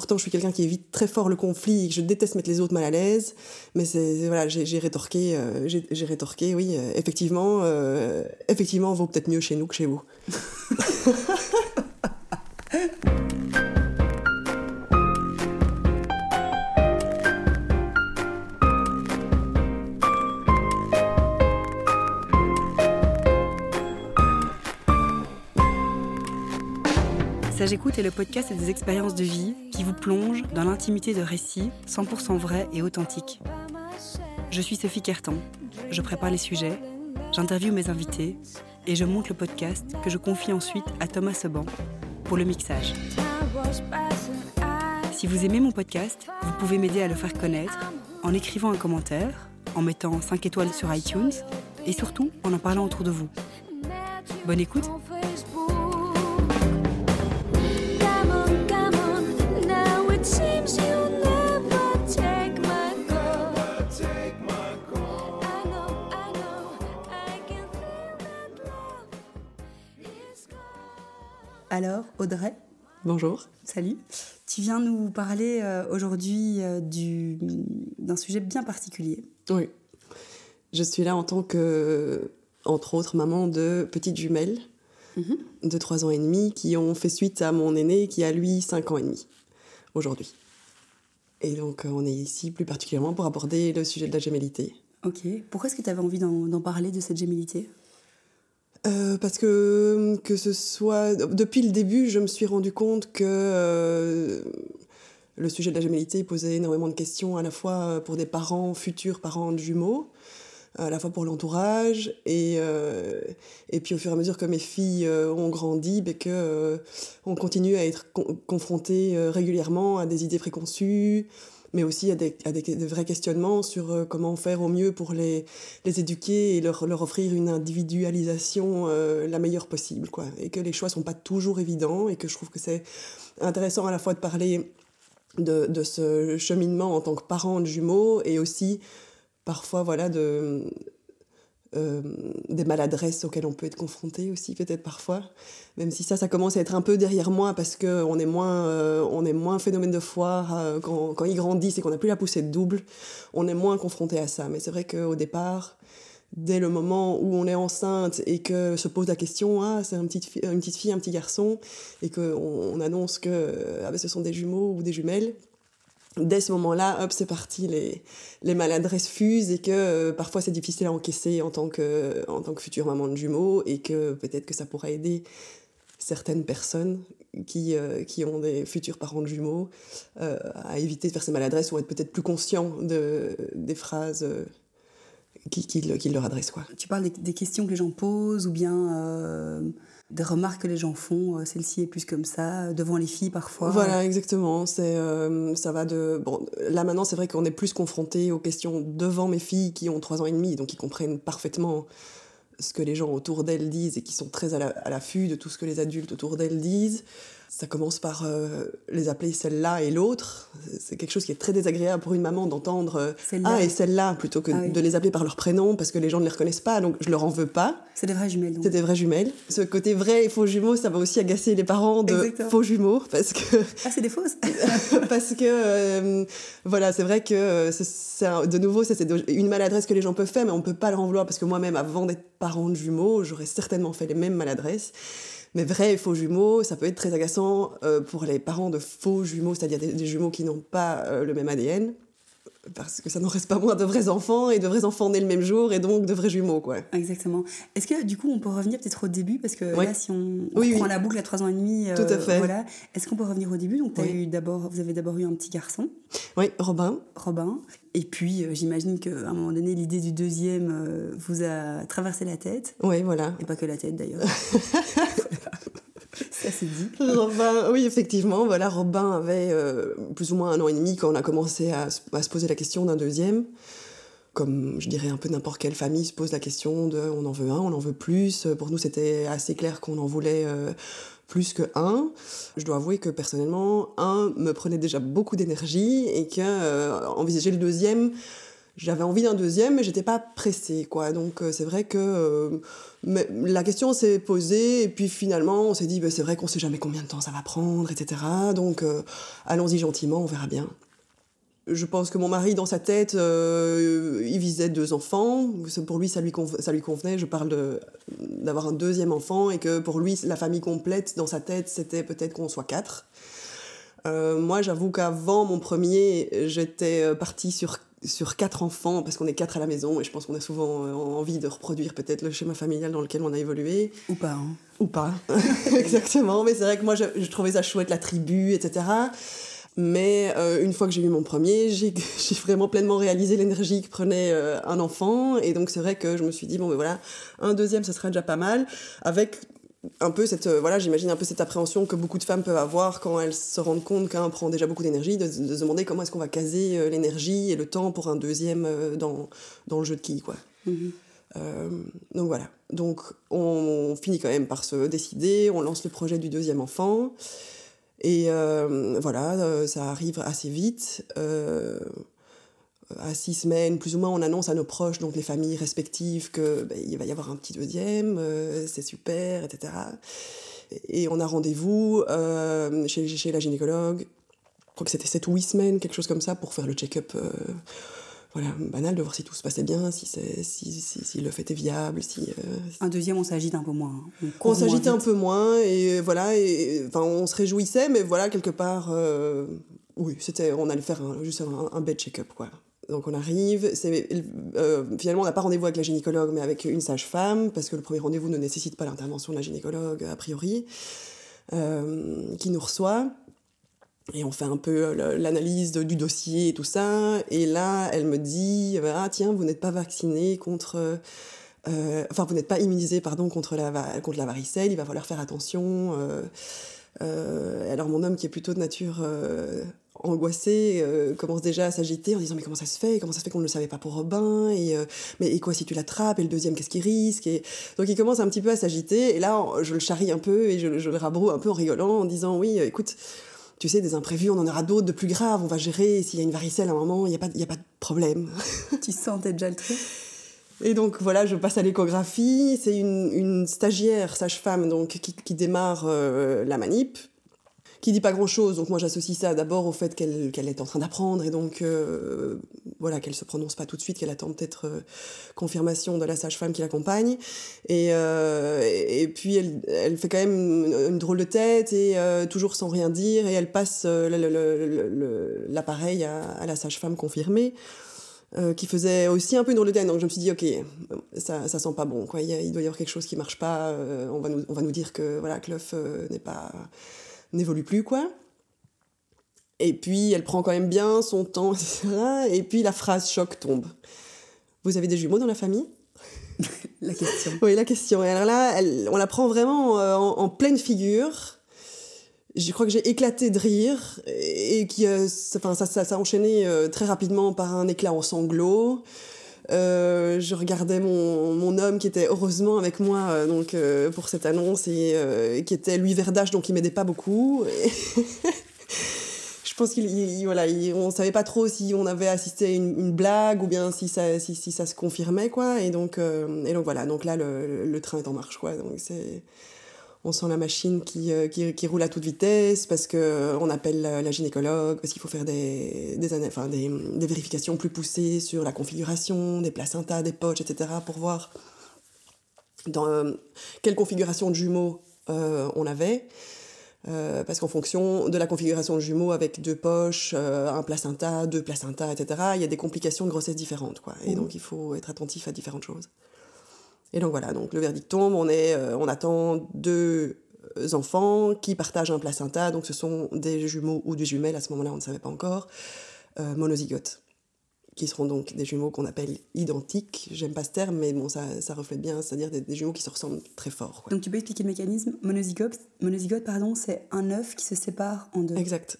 Pourtant, je suis quelqu'un qui évite très fort le conflit je déteste mettre les autres mal à l'aise. Mais voilà, j'ai rétorqué, euh, j'ai rétorqué, oui, euh, effectivement, euh, effectivement, vaut peut-être mieux chez nous que chez vous. Sage Écoute est le podcast des expériences de vie qui vous plonge dans l'intimité de récits 100% vrais et authentiques. Je suis Sophie Kerton, je prépare les sujets, j'interviewe mes invités et je monte le podcast que je confie ensuite à Thomas Seban pour le mixage. Si vous aimez mon podcast, vous pouvez m'aider à le faire connaître en écrivant un commentaire, en mettant 5 étoiles sur iTunes et surtout en en parlant autour de vous. Bonne écoute Alors, Audrey Bonjour. Salut. Tu viens nous parler euh, aujourd'hui euh, d'un sujet bien particulier. Oui. Je suis là en tant que, entre autres, maman de petites jumelles mhm. de 3 ans et demi qui ont fait suite à mon aîné qui a lui 5 ans et demi aujourd'hui. Et donc, euh, on est ici plus particulièrement pour aborder le sujet de la gémellité. Ok. Pourquoi est-ce que tu avais envie d'en parler de cette gémellité? Euh, parce que que ce soit depuis le début, je me suis rendu compte que euh, le sujet de la gémellité posait énormément de questions à la fois euh, pour des parents futurs parents de jumeaux, à la fois pour l'entourage et et puis au fur et à mesure que mes filles ont grandi, ben que on continue à être confrontés régulièrement à des idées préconçues mais aussi à des, à des, vrais questionnements sur euh, comment faire au mieux pour les, les éduquer et leur, leur offrir une individualisation euh, la meilleure possible. Quoi. Et que les choix sont pas toujours évidents et que je trouve que c'est intéressant à la fois de parler de, de ce cheminement en tant que parent de jumeaux et aussi parfois voilà de euh, des maladresses auxquelles on peut être confronté aussi peut-être parfois. Même si ça ça commence à être un peu derrière moi parce que on est moins euh, on est moins phénomène de foire euh, quand, quand ils grandissent et qu'on n'a plus la poussée de double. On est moins confronté à ça. Mais c'est vrai qu'au départ dès le moment où on est enceinte et que se pose la question ah c'est une petite fille, une petite fille un petit garçon et que on, annonce que ah, ben, ce sont des jumeaux ou des jumelles dès ce moment-là, hop, c'est parti, les, les maladresses fusent et que euh, parfois c'est difficile à encaisser en tant, que, en tant que future maman de jumeaux et que peut-être que ça pourrait aider certaines personnes qui, euh, qui ont des futurs parents de jumeaux euh, à éviter de faire ces maladresses ou être peut-être plus conscients de, des phrases qu'ils qui, qui leur adressent. Quoi. Tu parles des, des, questions que les gens posent ou bien des remarques que les gens font, euh, celle-ci est plus comme ça, euh, devant les filles parfois. Voilà, exactement. C'est, euh, ça va de. Bon, là maintenant, c'est vrai qu'on est plus confronté aux questions devant mes filles qui ont 3 ans et demi, donc ils comprennent parfaitement ce que les gens autour d'elles disent et qui sont très à l'affût de tout ce que les adultes autour d'elles disent. Ça commence par euh, les appeler celle-là et l'autre. C'est quelque chose qui est très désagréable pour une maman d'entendre euh, ah et celle-là plutôt que ah de les appeler par leur prénom parce que les gens ne les reconnaissent pas. Donc je leur en veux pas. C'est des vraies jumelles. C'est des vraies jumelles. Ce côté vrai et faux jumeaux, ça va aussi agacer les parents de faux jumeaux parce que ah c'est des fausses. parce que euh, voilà c'est vrai que c'est de nouveau c'est une maladresse que les gens peuvent faire mais on peut pas leur en vouloir parce que moi-même avant d'être parent de jumeaux j'aurais certainement fait les mêmes maladresses. Mais vrais et faux jumeaux, ça peut être très agaçant euh, pour les parents de faux jumeaux, c'est-à-dire des, jumeaux qui n'ont pas euh, le même ADN parce que ça n'en reste pas moins de vrais enfants et de vrais enfants nés le même jour et donc de vrais jumeaux quoi. Exactement. Est-ce que du coup on peut revenir peut-être au début? Parce que là si on, prend la boucle à 3 ans et demi Tout à euh, fait. voilà, est-ce qu'on peut revenir au début? Donc as eu d'abord vous avez d'abord eu un petit garçon. Oui, Robin. Robin et puis euh, j'imagine qu'à un moment donné l'idée du deuxième euh, vous a traversé la tête. Oui, voilà. Et pas que la tête d'ailleurs. Ça c'est dit. Robin, oui, effectivement, voilà, Robin avait euh, plus ou moins un an et demi quand on a commencé à, se poser la question d'un deuxième. Comme je dirais un peu n'importe quelle famille se pose la question de on en veut un, on en veut plus. Pour nous, c'était assez clair qu'on en voulait euh, plus que un. Je dois avouer que personnellement, un me prenait déjà beaucoup d'énergie et que euh, envisager le deuxième, j'avais envie d'un deuxième, mais j'étais pas pressée, quoi. Donc c'est vrai que mais la question s'est posée, et puis finalement on s'est dit, bah, c'est vrai qu'on sait jamais combien de temps ça va prendre, etc. Donc allons-y gentiment, on verra bien. Je pense que mon mari, dans sa tête, euh, il visait deux enfants. Pour lui, ça lui, ça lui convenait. Je parle d'avoir un deuxième enfant et que pour lui, la famille complète, dans sa tête, c'était peut-être qu'on soit quatre. Euh, moi, j'avoue qu'avant mon premier, j'étais euh, partie sur, sur quatre enfants parce qu'on est quatre à la maison et je pense qu'on a souvent envie de reproduire peut-être le schéma familial dans lequel on a évolué. Ou pas. Hein. Ou pas, exactement. Mais c'est vrai que moi, je, je, trouvais ça chouette, la tribu, etc. Mais euh, une fois que j'ai eu mon premier, j'ai vraiment pleinement réalisé l'énergie que prenait euh, un enfant. Et donc c'est vrai que je me suis dit, bon ben voilà, un deuxième, ce serait déjà pas mal. Avec un peu cette, euh, voilà, j'imagine un peu cette appréhension que beaucoup de femmes peuvent avoir quand elles se rendent compte qu'un prend déjà beaucoup d'énergie, de, se demander comment est-ce qu'on va caser l'énergie et le temps pour un deuxième dans, dans le jeu de qui, quoi. Mm-hmm. donc voilà. Donc on, finit quand même par se décider, on lance le projet du deuxième enfant. Et euh, voilà, euh, ça arrive assez vite. Euh, à six semaines, plus ou moins, on annonce à nos proches, donc les familles respectives, qu'il ben, va y avoir un petit deuxième, c'est super, etc. Et on a rendez-vous chez, chez, la gynécologue, je crois que c'était 7 ou 8 semaines, quelque chose comme ça, pour faire le check-up voilà, banal de voir si tout se passait bien, si, si, si, si le fait est viable. Si, euh, un deuxième, on s'agite un peu moins. Hein. On, s'agite un peu moins et voilà, et, enfin, on se réjouissait, mais voilà, quelque part, euh, oui, c'était, on allait faire juste un, un bed check-up, quoi. Donc on arrive, euh, finalement on n'a pas rendez-vous avec la gynécologue, mais avec une sage-femme, parce que le premier rendez-vous ne nécessite pas l'intervention de la gynécologue, a priori, qui nous reçoit. Et on fait un peu euh, l'analyse du dossier et tout ça. Et là, elle me dit Ah, tiens, vous n'êtes pas vacciné contre. Euh, enfin, vous n'êtes pas immunisé, pardon, contre la, contre la varicelle, il va falloir faire attention. Euh, alors, mon homme, qui est plutôt de nature angoissée, commence déjà à s'agiter en disant Mais comment ça se fait? Comment ça se fait qu'on ne le savait pas pour Robin? Et, Mais et quoi si tu l'attrapes? Et le deuxième, qu'est-ce qu'il risque? Et... Donc, il commence un petit peu à s'agiter. Et là, je le charrie un peu et je, je le rabroue un peu en rigolant en disant Oui, écoute tu sais, des imprévus, on en aura d'autres de plus graves, on va gérer. S'il y a une varicelle à un moment, il n'y a, pas, a pas de problème. tu sentais déjà le truc et donc voilà, je passe à l'échographie. C'est une, une, stagiaire sage-femme donc qui, qui démarre euh, la manip qui dit pas grand chose. Donc moi j'associe ça d'abord au fait qu'elle est en train d'apprendre et donc euh, voilà qu'elle se prononce pas tout de suite, qu'elle attend peut-être euh, confirmation de la sage-femme qui l'accompagne. Et, euh, et, puis elle, fait quand même une, drôle de tête et toujours sans rien dire et elle passe l'appareil à, la sage-femme confirmée. qui faisait aussi un peu une drôle de tête. Donc je me suis dit, ok, ça, sent pas bon. Quoi. Il, il doit y avoir quelque chose qui marche pas. on, va nous, on va nous dire que voilà, que l'œuf n'est pas n'évolue plus, quoi. Et puis, elle prend quand même bien son temps, etc. Et puis, la phrase choc tombe. Vous avez des jumeaux dans la famille? La question. Oui, la question. Et alors là, elle, on la prend vraiment euh, en, pleine figure. Je crois que j'ai éclaté de rire et qui, euh, ça, ça, a enchaîné euh, très rapidement par un éclat en sanglots. Euh, je regardais mon, mon, homme qui était heureusement avec moi euh, donc euh, pour cette annonce et qui était lui verdage donc il m'aidait pas beaucoup. je pense qu'il voilà, on savait pas trop si on avait assisté à une, blague ou bien si ça si, ça se confirmait quoi et donc et donc voilà donc là le, le train est en marche quoi donc c'est on sent la machine qui, euh, qui, qui, roule à toute vitesse parce que euh, appelle la, gynécologue, parce qu'il faut faire des, des, enfin, des, des, vérifications plus poussées sur la configuration des placentas, des poches, etc. pour voir dans euh, quelle configuration de jumeaux on avait. parce qu'en fonction de la configuration de jumeaux avec deux poches, un placenta, deux placentas, etc., il y a des complications de grossesse différentes. Quoi. Et mmh. donc il faut être attentif à différentes choses. Et donc voilà, donc le verdict tombe, on, est, euh, on attend deux enfants qui partagent un placenta, donc ce sont des jumeaux ou des jumelles, à ce moment-là on ne savait pas encore, euh, monozygotes, qui seront donc des jumeaux qu'on appelle identiques, j'aime pas ce terme, mais bon, ça, ça reflète bien, c'est-à-dire des, jumeaux qui se ressemblent très fort. Donc tu peux expliquer le mécanisme monozygote, monozygote pardon, c'est un œuf qui se sépare en deux. Exact.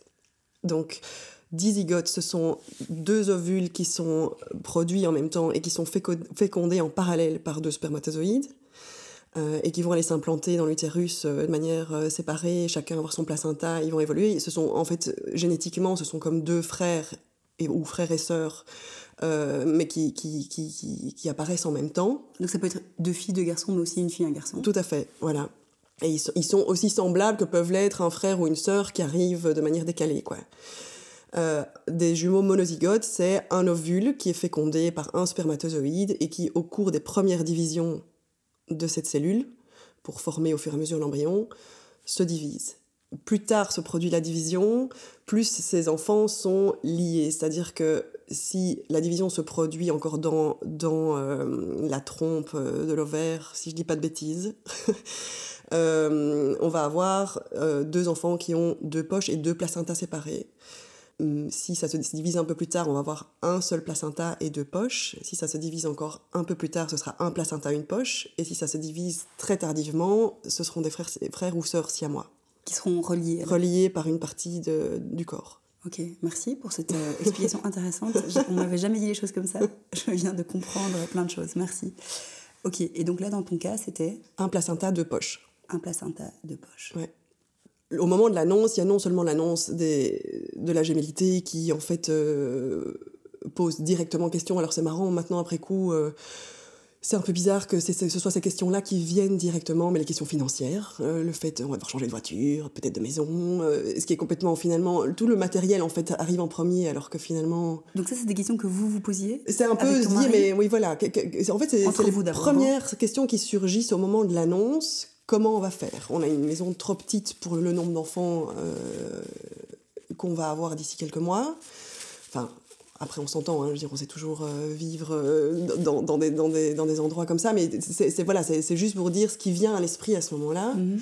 Donc Dizygotes, ce sont deux ovules qui sont produits en même temps et qui sont fécondés en parallèle par deux spermatozoïdes euh, et qui vont aller s'implanter dans l'utérus euh, de manière euh, séparée, chacun avoir son placenta, ils vont évoluer. Ce sont en fait génétiquement, ce sont comme deux frères et, ou frères et sœurs, mais qui, qui, qui, qui, apparaissent en même temps. Donc ça peut être deux filles, deux garçons, mais aussi une fille, un garçon. Tout à fait, voilà. Et ils sont, ils sont aussi semblables que peuvent l'être un frère ou une sœur qui arrivent de manière décalée, quoi. Euh, des jumeaux monozygotes, c'est un ovule qui est fécondé par un spermatozoïde et qui, au cours des premières divisions de cette cellule, pour former au fur et à mesure l'embryon, se divise. Plus tard se produit la division, plus ces enfants sont liés. C'est-à-dire que si la division se produit encore dans, dans euh, la trompe euh, de l'ovaire, si je dis pas de bêtises, on va avoir deux enfants qui ont deux poches et deux placentas séparés. Hum, si ça se divise un peu plus tard, on va avoir un seul placenta et deux poches. Si ça se divise encore un peu plus tard, ce sera un placenta, une poche. Et si ça se divise très tardivement, ce seront des frères, frères ou sœurs siamois. Qui seront reliés. Reliés par une partie de, du corps. Ok, merci pour cette euh, explication intéressante. On m'avait jamais dit les choses comme ça. Je viens de comprendre plein de choses. Merci. Ok, et donc là, dans ton cas, c'était Un placenta, deux poches. Un placenta, deux poches. Ouais au moment de l'annonce, il y a non seulement l'annonce de la gémellité qui, en fait, euh, pose directement question. Alors, c'est marrant, maintenant, après coup, euh, c'est un peu bizarre que ce soit ces questions-là qui viennent directement, mais les questions financières, euh, le fait, on va devoir changer de voiture, peut-être de maison, ce qui est complètement, finalement, tout le matériel, en fait, arrive en premier, alors que finalement... Donc ça, c'est des questions que vous vous posiez C'est un peu se dire, mais oui, voilà. En fait, c'est les premières questions qui surgissent au moment de l'annonce comment on va faire On a une maison trop petite pour le nombre d'enfants euh, qu'on va avoir d'ici quelques mois. Enfin, après, on s'entend, hein, je veux dire, on sait toujours euh, vivre euh, dans, dans, des, dans, des, dans, des, endroits comme ça, mais c'est voilà, c'est juste pour dire ce qui vient à l'esprit à ce moment-là. Mm-hmm.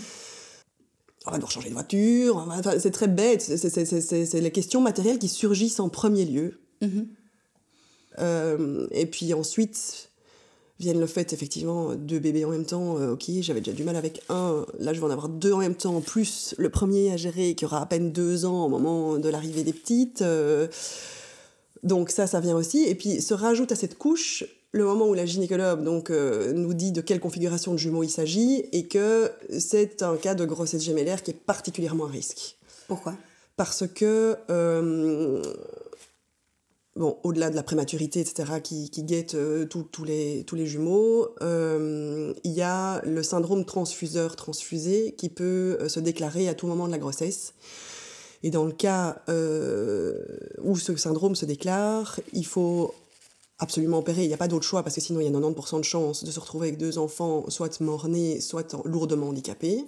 On va devoir changer de voiture, c'est très bête, c'est les questions matérielles qui surgissent en premier lieu. Mm-hmm. et puis ensuite, viennent le fait effectivement deux bébés en même temps, euh, ok, j'avais déjà du mal avec un, là je vais en avoir deux en même temps, plus le premier à gérer qui aura à peine deux ans au moment de l'arrivée des petites. Euh, donc ça, ça vient aussi. Et puis se rajoute à cette couche le moment où la gynécologue donc, euh, nous dit de quelle configuration de jumeaux il s'agit et que c'est un cas de grossesse gémellaire qui est particulièrement à risque. Pourquoi? Parce que bon, au-delà de la prématurité, etc., qui, guette euh, tous les, tous les jumeaux, euh, il y a le syndrome transfuseur-transfusé qui peut euh, se déclarer à tout moment de la grossesse. Et dans le cas où ce syndrome se déclare, il faut absolument opérer. Il n'y a pas d'autre choix parce que sinon il y a 90% de chances de se retrouver avec deux enfants soit mort-nés, soit lourdement handicapés.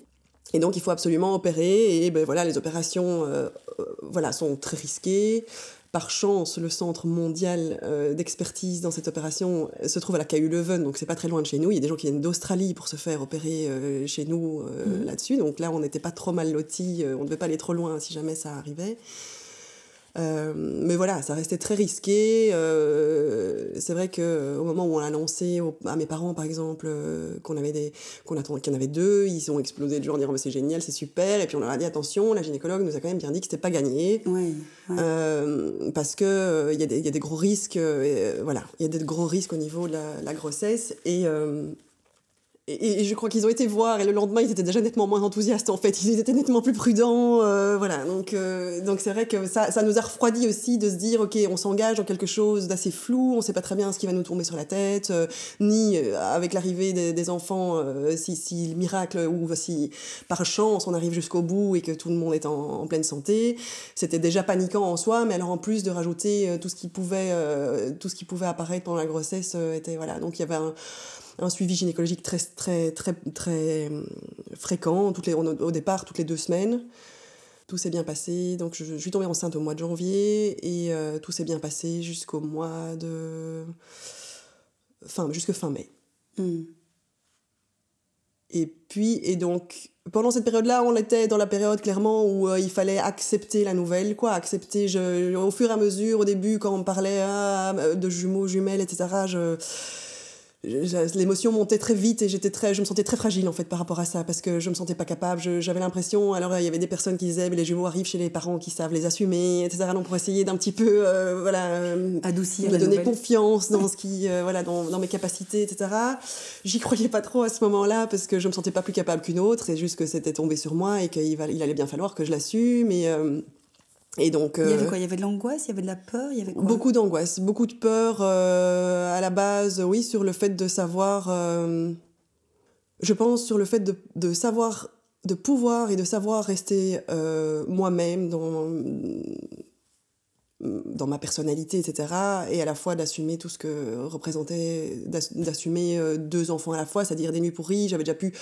Et donc il faut absolument opérer et ben, voilà les opérations voilà sont très risquées par chance, le centre mondial euh, d'expertise dans cette opération se trouve à la KU Leuven, donc c'est pas très loin de chez nous. Il y a des gens qui viennent d'Australie pour se faire opérer euh, chez nous euh, mhm. là-dessus. Donc là, on n'était pas trop mal lotis, on ne devait pas aller trop loin si jamais ça arrivait. Euh, mais voilà, ça restait très risqué. Euh, c'est vrai que au moment où on a annoncé à mes parents, par exemple, euh, qu'on avait des, qu'on attendait, qu'il y en avait deux, ils ont explosé de joie en disant c'est génial, c'est super. Et puis on leur a dit attention, la gynécologue nous a quand même bien dit que c'était pas gagné, parce que il y, y, a des gros risques. voilà, il y a des gros risques au niveau de la, la grossesse et et, je crois qu'ils ont été voir et le lendemain ils étaient déjà nettement moins enthousiastes en fait. Ils étaient nettement plus prudents euh, voilà. Donc euh, donc c'est vrai que ça, ça nous a refroidi aussi de se dire ok on s'engage dans quelque chose d'assez flou on sait pas très bien ce qui va nous tomber sur la tête euh, ni avec l'arrivée des, enfants si, si miracle ou si par chance on arrive jusqu'au bout et que tout le monde est en, pleine santé. C'était déjà paniquant en soi mais alors en plus de rajouter tout ce qui pouvait tout ce qui pouvait apparaître pendant la grossesse était voilà. Donc il y avait un un suivi gynécologique très, très, très, très euh, fréquent, toutes les, au départ toutes les deux semaines. Tout s'est bien passé, donc je, suis tombée enceinte au mois de janvier et euh, tout s'est bien passé jusqu'au mois de. Fin, jusque fin mai. Hmm. Et puis, et donc, pendant cette période-là, on était dans la période clairement où euh, il fallait accepter la nouvelle, quoi, accepter. Je, au fur et à mesure, au début, quand on parlait ah, de jumeaux, jumelles, etc., je l'émotion montait très vite et j'étais très je me sentais très fragile en fait par rapport à ça parce que je me sentais pas capable. J'avais l'impression alors il y avait des personnes qui disaient mais les jumeaux arrivent chez les parents qui savent les assumer etc donc pour essayer d'un petit peu euh, voilà euh, adoucir me donner confiance dans ce qui euh, voilà dans, dans, mes capacités etc j'y croyais pas trop à ce moment là parce que je me sentais pas plus capable qu'une autre c'est juste que c'était tombé sur moi et qu'il il allait bien falloir que je l'assume et Et donc, Il y avait euh, quoi? Il y avait de l'angoisse, il y avait de la peur, il y avait quoi? Beaucoup d'angoisse, beaucoup de peur euh, à la base, oui, sur le fait de savoir. euh, je pense sur le fait de, de savoir, de pouvoir et de savoir rester euh, moi-même dans, dans ma personnalité, etc. Et à la fois d'assumer tout ce que représentait, d'ass- d'assumer deux enfants à la fois, c'est-à-dire des nuits pourries. J'avais déjà pu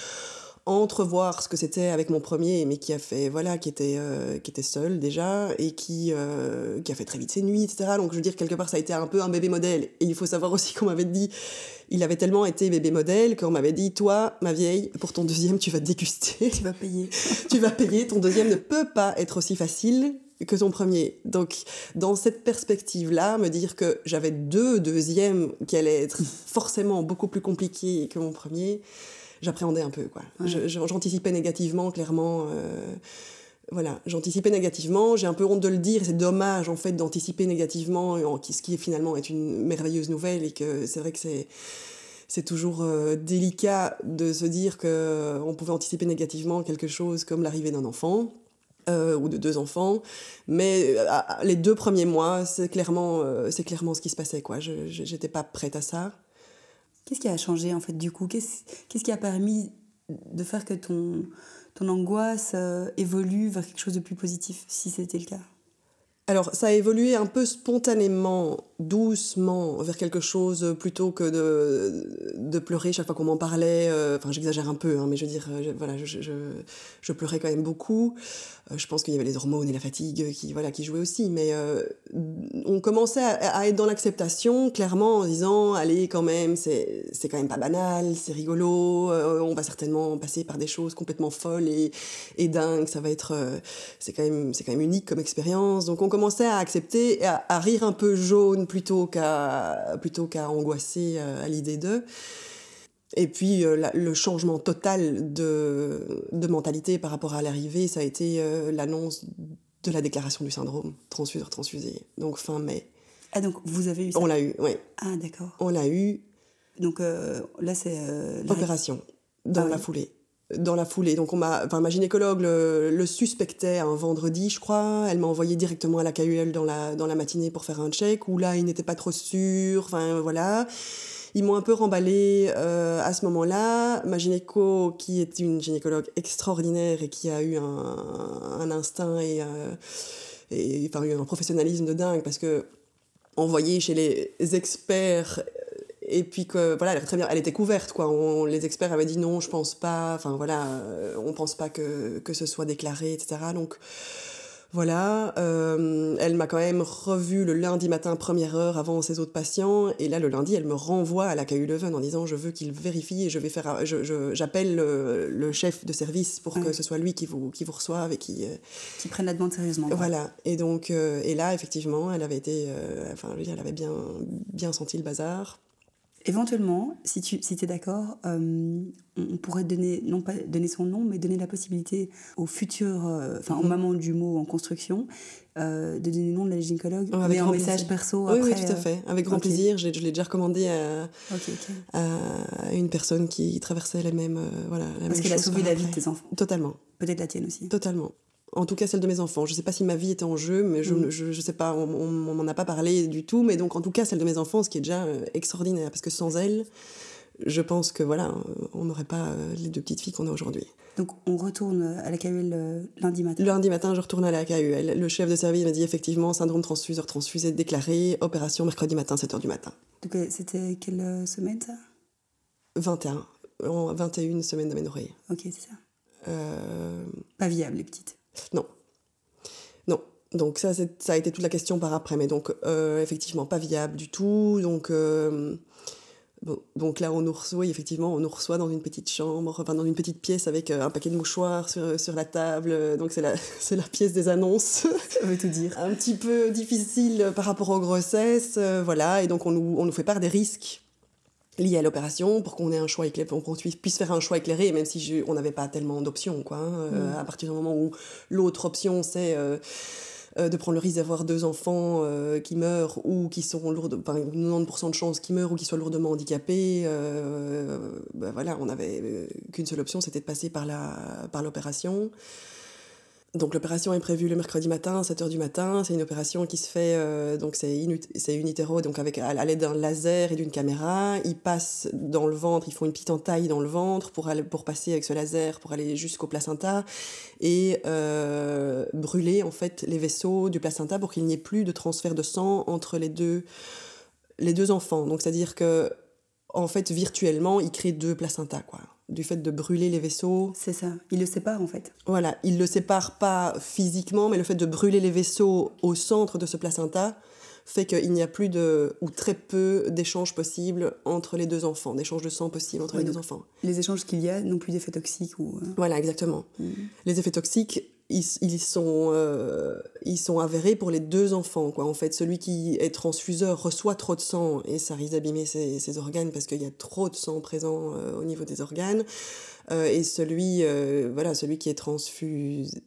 entrevoir ce que c'était avec mon premier, mais qui a fait, voilà, qui était, euh, qui était seul déjà, et qui, euh, qui a fait très vite ses nuits, etc. Donc je veux dire, quelque part, ça a été un peu un bébé modèle. Et il faut savoir aussi qu'on m'avait dit, il avait tellement été bébé modèle qu'on m'avait dit, toi, ma vieille, pour ton deuxième, tu vas te déguster Tu vas payer. tu vas payer, ton deuxième ne peut pas être aussi facile que ton premier. Donc, dans cette perspective-là, me dire que j'avais deux deuxièmes qui allaient être forcément beaucoup plus compliqués que mon premier, j'appréhendais un peu, quoi. Ouais. J'anticipais négativement, clairement. euh, voilà, j'anticipais négativement, j'ai un peu honte de le dire, c'est dommage en fait d'anticiper négativement, en- ce qui finalement est une merveilleuse nouvelle, et que c'est vrai que c'est c'est toujours euh, délicat de se dire que euh, on pouvait anticiper négativement quelque chose comme l'arrivée d'un enfant euh, ou de deux enfants, mais euh, les deux premiers mois, c'est clairement, euh, c'est clairement ce qui se passait. quoi. Je j'étais pas prête à ça. Qu'est-ce qui a changé en fait du coup? Qu'est-ce qui a permis de faire que ton, ton angoisse euh, évolue vers quelque chose de plus positif, si c'était le cas? Alors, ça a évolué un peu spontanément, doucement, vers quelque chose plutôt que de, de pleurer chaque fois qu'on m'en parlait. euh, Enfin, j'exagère un peu, hein, mais je veux dire, euh, je, voilà, je, je, pleurais quand même beaucoup. Euh, je pense qu'il y avait les hormones et la fatigue qui, voilà, qui jouaient aussi. Mais on commençait à, être dans l'acceptation, clairement, en disant, allez, quand même, c'est quand même pas banal, c'est rigolo, on va certainement passer par des choses complètement folles et, et dingues, ça va être... c'est quand même quand même unique comme expérience donc on commençait à accepter à, à rire un peu jaune plutôt qu'à plutôt qu'à angoisser euh, à l'idée d'eux. Et puis euh, la- le changement total de, de mentalité par rapport à l'arrivée ça a été euh, l'annonce de la déclaration du syndrome transfuseur transfusé donc fin mai. Ah donc vous avez eu ça on l'a eu oui Ah d'accord. on l'a eu. Donc euh, là c'est... opération. Dans Ah la oui. foulée dans la foulée. Donc on m'a enfin ma gynécologue le, suspectait un vendredi je crois. Elle m'a envoyé directement à la KUL dans la dans la matinée pour faire un check où là il n'était pas trop sûr enfin voilà. Ils m'ont un peu remballé euh, à ce moment-là. Ma gynéco, qui est une gynécologue extraordinaire et qui a eu un, un instinct et, euh, et enfin, un professionnalisme de dingue, parce que envoyé chez les experts et puis que voilà elle, très bien, elle était couverte quoi on, les experts avaient dit non je pense pas enfin voilà euh, on pense pas que, que ce soit déclaré etc donc voilà euh, elle m'a quand même revu le lundi matin première heure avant ses autres patients et là le lundi elle me renvoie à la KU Leuven en disant je veux qu'il vérifie et je vais faire j'appelle le, le chef de service pour Ouais. que ce soit lui qui vous qui vous reçoive et qui euh, Qui prennent la demande sérieusement. voilà, et donc, euh, et là, effectivement, elle avait été, enfin, je veux dire, elle avait bien, bien senti le bazar. Éventuellement, si tu si es d'accord, euh, on, pourrait donner, non pas donner son nom, mais donner la possibilité aux futurs, euh, enfin aux mamans du mot en construction, euh, de donner le nom de la gynécologue, Oh, avec mais en message plaisir. perso oui, après. oui, tout à fait, avec grand plaisir. Je l'ai déjà recommandé à, une personne qui traversait les mêmes, euh, voilà, la Parce même qu'elle a sauvé la vie de tes enfants. Totalement, Peut-être la tienne aussi. totalement. En tout cas, celle de mes enfants. Je ne sais pas si ma vie était en jeu, mais je Mhm. ne sais pas, on, on m'en a pas parlé du tout. Mais donc, en tout cas, celle de mes enfants, ce qui est déjà euh, extraordinaire, parce que sans elle, je pense que voilà, on n'aurait pas euh, les deux petites filles qu'on a aujourd'hui. Donc on retourne à la KUL euh, lundi matin. Lundi matin, je retourne à la KUL. Le chef de service m'a dit effectivement syndrome transfuseur transfusé déclaré, opération mercredi matin, 7h du matin. Donc c'était quelle semaine ça? 21, en 21 semaines d'aménorrhée. Ok, c'est ça. Euh, Pas viable les petites. Non. Non. Donc ça, ça a été toute la question par après. Mais donc, euh, effectivement, pas viable du tout. Donc, euh, bon, donc là, on nous reçoit, effectivement, on nous reçoit dans une petite chambre, enfin dans une petite pièce avec euh, un paquet de mouchoirs sur, sur la table. Donc c'est la, c'est la pièce des annonces. Ça veut tout dire. un petit peu difficile par rapport aux grossesses, euh, voilà, et donc on nous, on nous fait part des risques liés à l'opération pour qu'on ait un choix éclairé, pour qu'on puisse faire un choix éclairé, même si je- on n'avait pas tellement d'options, quoi. hein, euh, Mm. À partir du moment où l'autre option, c'est euh, euh, de prendre le risque d'avoir deux enfants euh, qui meurent ou qui sont lourdes, enfin 90% de chances qu'ils meurent ou qu'ils soient lourdement handicapés, euh, ben voilà, on n'avait qu'une seule option, c'était de passer par la par l'opération. Donc l'opération est prévue le mercredi matin, 7h du matin. C'est une opération qui se fait, euh, donc c'est unitéro, donc avec, à, l'aide d'un laser et d'une caméra. Ils passent dans le ventre, ils font une petite entaille dans le ventre pour, aller, pour passer avec ce laser, pour aller jusqu'au placenta et euh, brûler en fait les vaisseaux du placenta pour qu'il n'y ait plus de transfert de sang entre les deux, les deux enfants. Donc c'est-à-dire que en fait virtuellement, ils créent deux placentas quoi du fait de brûler les vaisseaux. C'est ça, il le sépare en fait. Voilà, il le sépare pas physiquement, mais le fait de brûler les vaisseaux au centre de ce placenta fait qu'il n'y a plus de, ou très peu d'échanges possibles entre les deux enfants, d'échanges de sang possibles entre les deux enfants. Les échanges qu'il y a n'ont plus d'effets toxiques ou... Euh, voilà, exactement. Mm. Les effets toxiques, ils, ils sont, euh, ils sont avérés pour les deux enfants. Quoi. En fait, celui qui est transfuseur reçoit trop de sang et ça risque d'abîmer ses, ses, organes parce qu'il y a trop de sang présent euh, au niveau des organes. Euh, et celui, voilà, celui qui est transfuse,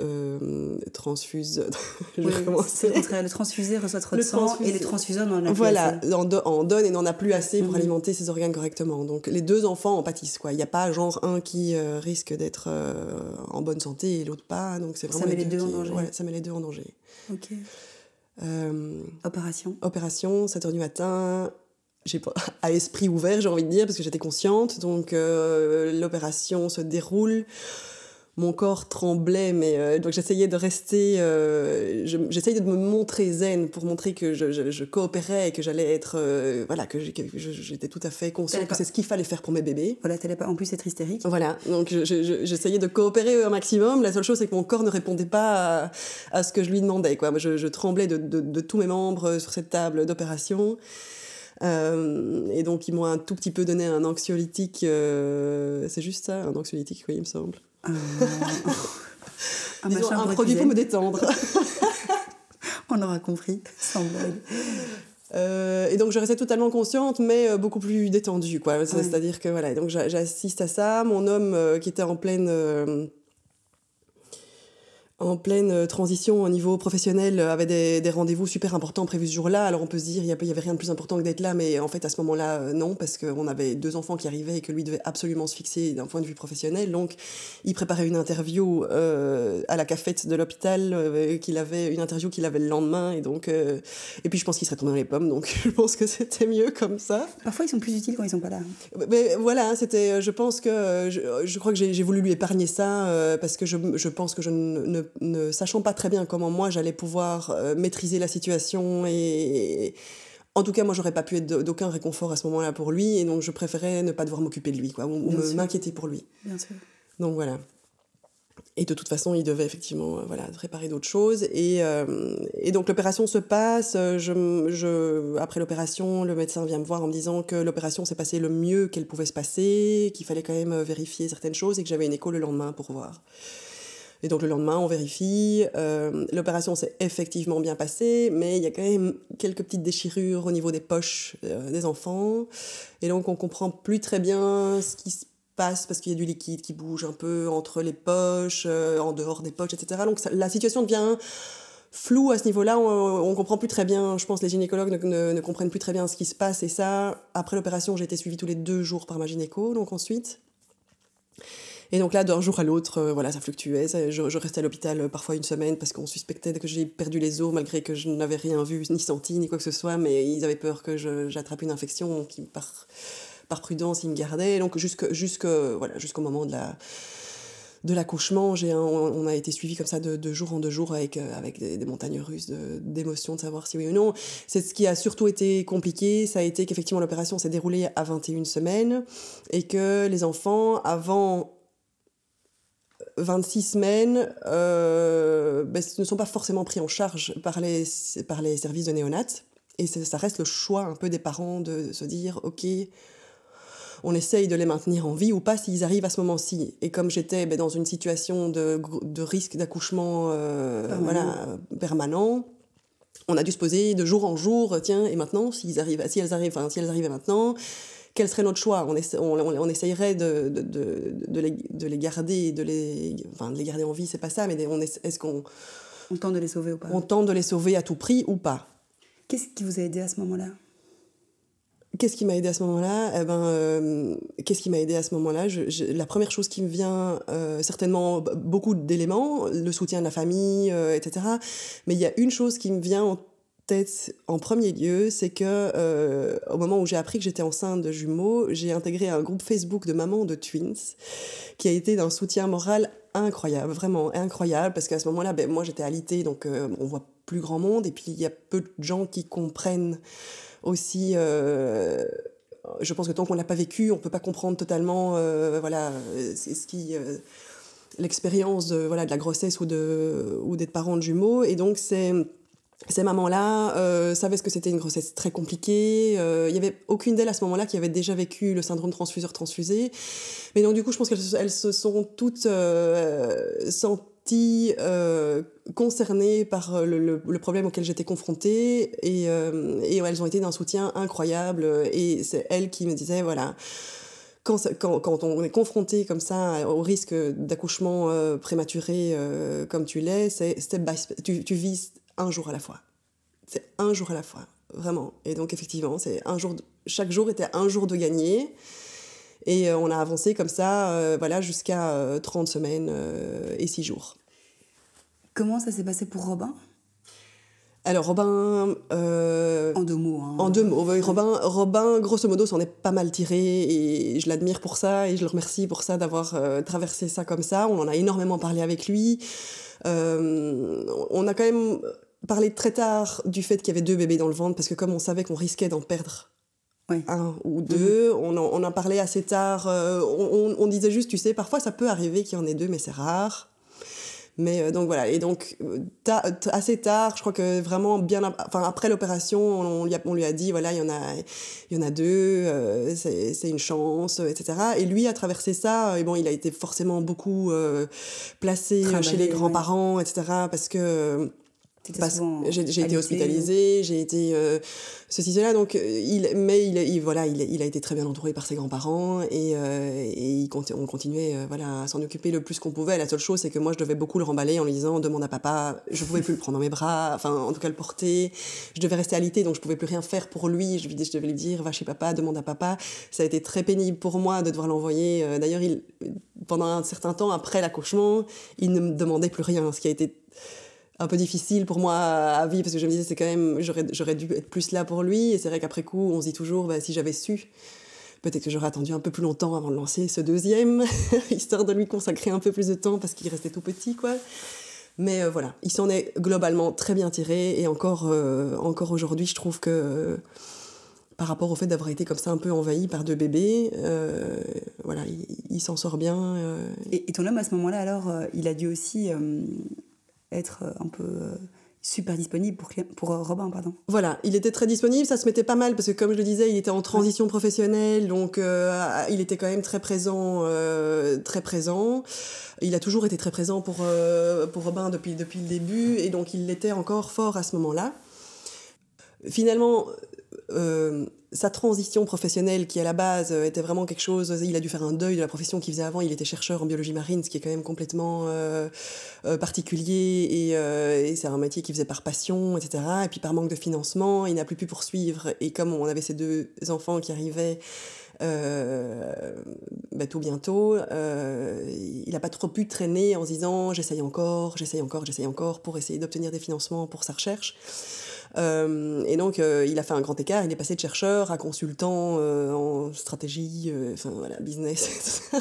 euh, transfuse. je oui, c'est le transfusé reçoit trop de sang et les transfuseurs n'en ont plus voilà, assez. Voilà, en, donne et n'en a plus assez pour mhm. alimenter ses organes correctement. Donc les deux enfants en pâtissent. Il n'y a pas genre un qui euh, risque d'être euh, en bonne santé et l'autre pas. Donc c'est vraiment ça met les deux, en danger. ça met les deux en danger. Ok. Euh, opération. Opération, 7h du matin à esprit ouvert, j'ai envie de dire, parce que j'étais consciente. Donc l'opération se déroule mon corps tremblait, mais euh, donc j'essayais de rester, euh, j'essayais de me montrer zen pour montrer que je, coopérais et que j'allais être, euh, voilà, que j'étais tout à fait consciente que c'est ce qu'il fallait faire pour mes bébés. Voilà, t'allais pas en plus être hystérique. Voilà, donc j'essayais de coopérer au maximum. La seule chose, c'est que mon corps ne répondait pas à, ce que je lui demandais. Quoi. Je, tremblais de, tous mes membres sur cette table d'opération. Et donc, ils m'ont un tout petit peu donné un anxiolytique. c'est juste ça, un anxiolytique, oui, il me semble. Euh, un, un produit pour me détendre. On aura compris, sans blague. Euh, et donc je restais totalement consciente, mais euh, beaucoup plus détendue, quoi. C'est-à-dire que voilà, donc j'assiste à ça. Mon homme qui était en pleine en pleine euh, transition au niveau professionnel euh, avait des, des rendez-vous super importants prévus ce jour-là. Alors on peut se dire, il n'y avait rien de plus important que d'être là, mais en fait à ce moment-là, euh, non, parce qu'on avait deux enfants qui arrivaient et que lui devait absolument se fixer d'un point de vue professionnel. Donc il préparait une interview euh, à la cafette de l'hôpital, qu'il avait une interview qu'il avait le lendemain, et donc et puis je pense qu'il serait tombé dans les pommes, donc je pense que c'était mieux comme ça. Parfois ils sont plus utiles quand ils sont pas là. Mais voilà, c'était, je pense que je, je crois que j'ai voulu lui épargner ça parce que je, je pense que je ne ne sachant pas très bien comment moi j'allais pouvoir euh, maîtriser la situation et, en tout cas moi j'aurais pas pu être d'aucun réconfort à ce moment-là pour lui et donc je préférais ne pas devoir m'occuper de lui quoi ou, m'inquiéter pour lui. Bien sûr. Donc voilà. Et de toute façon, il devait effectivement euh, voilà, réparer d'autres choses. Et, euh, et donc l'opération se passe. Je, je, après l'opération, le médecin vient me voir en me disant que l'opération s'est passée le mieux qu'elle pouvait se passer, qu'il fallait quand même vérifier certaines choses et que j'avais une écho le lendemain pour voir. Et donc le lendemain, on vérifie. Euh, l'opération s'est effectivement bien passée, mais il y a quand même quelques petites déchirures au niveau des poches euh, des enfants. Et donc on comprend plus très bien ce qui se passe parce qu'il y a du liquide qui bouge un peu entre les poches, euh, en dehors des poches, etc. Donc la situation devient floue à ce niveau-là. On, ne comprend plus très bien. Je pense les gynécologues ne, ne, comprennent plus très bien ce qui se passe. Et ça, après l'opération, j'ai été suivie tous les deux jours par ma gynéco. Donc ensuite. Et donc là, d'un jour à l'autre, euh, voilà, ça fluctuait. je, restais à l'hôpital euh, parfois une semaine parce qu'on suspectait que j'ai perdu les os malgré que je n'avais rien vu, ni senti, ni quoi que ce soit. Mais ils avaient peur que j'attrape une infection, qui par, par prudence, ils me gardaient. Donc jusqu'au jusque, voilà, jusqu'au moment de la de l'accouchement, on, a été suivi comme ça de, jour en deux jours avec, euh, avec des, montagnes russes d'émotions, de, savoir si oui ou non. C'est ce qui a surtout été compliqué, ça a été qu'effectivement l'opération s'est déroulée à 21 semaines et que les enfants, avant 26 semaines euh, ben, ne sont pas forcément pris en charge par les, par les services de néonat. Et ça reste le choix un peu des parents de, se dire, OK, on essaye de les maintenir en vie ou pas s'ils arrivent à ce moment-ci. Et comme j'étais ben, dans une situation de, de risque d'accouchement euh, voilà, permanent, on a dû se poser de jour en jour, tiens, et maintenant, s'ils arrivent, si elles arrivent, enfin, si elles arrivaient maintenant, quel serait notre choix? On, on, essayerait de, de, de, les, de, les, garder, de les, enfin, de les garder en vie, c'est pas ça, mais est-ce qu'on... On tente de les sauver ou pas? On tente de les sauver à tout prix ou pas? Qu'est-ce qui vous a aidé à ce moment-là? Qu'est-ce qui m'a aidé à ce moment-là? Eh ben, euh, Qu'est-ce qui m'a aidé à ce moment-là? La première chose qui me vient, euh, certainement beaucoup d'éléments, le soutien de la famille, euh, etc. Mais il y a une chose qui me vient en en premier lieu, c'est que au moment où j'ai appris que j'étais enceinte de jumeaux, j'ai intégré un groupe Facebook de mamans de twins qui a été d'un soutien moral incroyable, vraiment incroyable, parce qu'à ce moment-là, ben, moi j'étais alitée, donc on voit plus grand monde, et puis il y a peu de gens qui comprennent aussi euh, je pense que tant qu'on l'a pas vécu, on peut pas comprendre totalement euh, voilà ce euh, l'expérience de voilà de la grossesse ou de ou d'être parent de jumeaux et donc c'est ces mamans-là euh, savaient ce que c'était une grossesse très compliquée. Il y avait aucune d'elles à ce moment-là qui avait déjà vécu le syndrome transfuseur-transfusé. Mais donc du coup, je pense qu'elles se sont toutes senties euh, concernées par euh, le, problème auquel j'étais confrontée et, euh, et, elles ont été d'un soutien incroyable et c'est elles qui me disaient voilà quand, quand, on est confronté comme ça au risque d'accouchement prématuré comme tu l'es, c'est step by step, tu, tu vises un jour à la fois. C'est un jour à la fois, vraiment. Et donc effectivement, c'est un jour, chaque jour était un jour de gagner. Et on a avancé comme ça, voilà, jusqu'à 30 semaines et 6 jours. Comment ça s'est passé pour Robin? Alors Robin... Euh, en deux mots. Hein. En deux mots. Robin, Robin, grosso modo, s'en est pas mal tiré et je l'admire pour ça et je le remercie pour ça d'avoir euh, traversé ça comme ça. On en a énormément parlé avec lui. Euh, on a quand même parlé très tard du fait qu'il y avait deux bébés dans le ventre parce que comme on savait qu'on risquait d'en perdre un ou deux, on, en, on, en, parlait assez tard. On, on, disait juste, tu sais, parfois ça peut arriver qu'il y en ait deux, mais c'est rare. Mais euh, donc voilà, et donc euh, assez tard, je crois que vraiment bien, enfin après l'opération, on, on, lui a dit voilà, il y en a, il y en a deux, euh, c'est une chance, etc. Et lui a traversé ça, et bon, il a été forcément beaucoup placé chez les grands-parents, etc. Parce que j'ai été hospitalisée, j'ai été euh, ceci cela donc euh, il mais il, voilà il, il, a été très bien entouré par ses grands-parents et, euh, et il, on continuait euh, voilà à s'en occuper le plus qu'on pouvait. La seule chose c'est que moi je devais beaucoup le remballer en lui disant demande à papa, je pouvais plus le prendre dans mes bras, enfin en tout cas le porter. Je devais rester alité donc je pouvais plus rien faire pour lui. Je, je devais lui dire va chez papa, demande à papa. Ça a été très pénible pour moi de devoir l'envoyer. D'ailleurs il pendant un certain temps après l'accouchement il ne me demandait plus rien, ce qui a été un peu difficile pour moi à vivre parce que je me disais c'est quand même j'aurais dû être plus là pour lui. Et c'est vrai qu'après coup on se dit toujours bah, si j'avais su peut-être que j'aurais attendu un peu plus longtemps avant de lancer ce deuxième histoire de lui consacrer un peu plus de temps parce qu'il restait tout petit quoi. Mais euh, voilà. Il s'en est globalement très bien tiré. Et encore euh, encore aujourd'hui je trouve que euh, par rapport au fait d'avoir été comme ça un peu envahi par deux bébés, voilà, il, s'en sort bien. Et, ton homme à ce moment-là, alors, il a dû aussi être euh, un peu euh, super disponible pour, pour euh, Robin, pardon. Voilà, il était très disponible, ça se mettait pas mal parce que comme je le disais, il était en transition professionnelle, donc il était quand même très présent, très présent. Il a toujours été très présent pour, pour Robin depuis, depuis le début et donc il l'était encore fort à ce moment-là. Finalement, sa transition professionnelle qui à la base euh, était vraiment quelque chose, il a dû faire un deuil de la profession qu'il faisait avant, il était chercheur en biologie marine, ce qui est quand même complètement euh, euh, particulier. Et, et c'est un métier qu'il faisait par passion, etc. Et puis par manque de financement, il n'a plus pu poursuivre. Et comme on avait ces deux enfants qui arrivaient euh, bah, tout bientôt, euh, il n'a pas trop pu traîner en se disant j'essaye encore, j'essaye encore, j'essaye encore pour essayer d'obtenir des financements pour sa recherche. Euh, et donc, euh, il a fait un grand écart. Il est passé de chercheur à consultant euh, en stratégie, enfin voilà, business.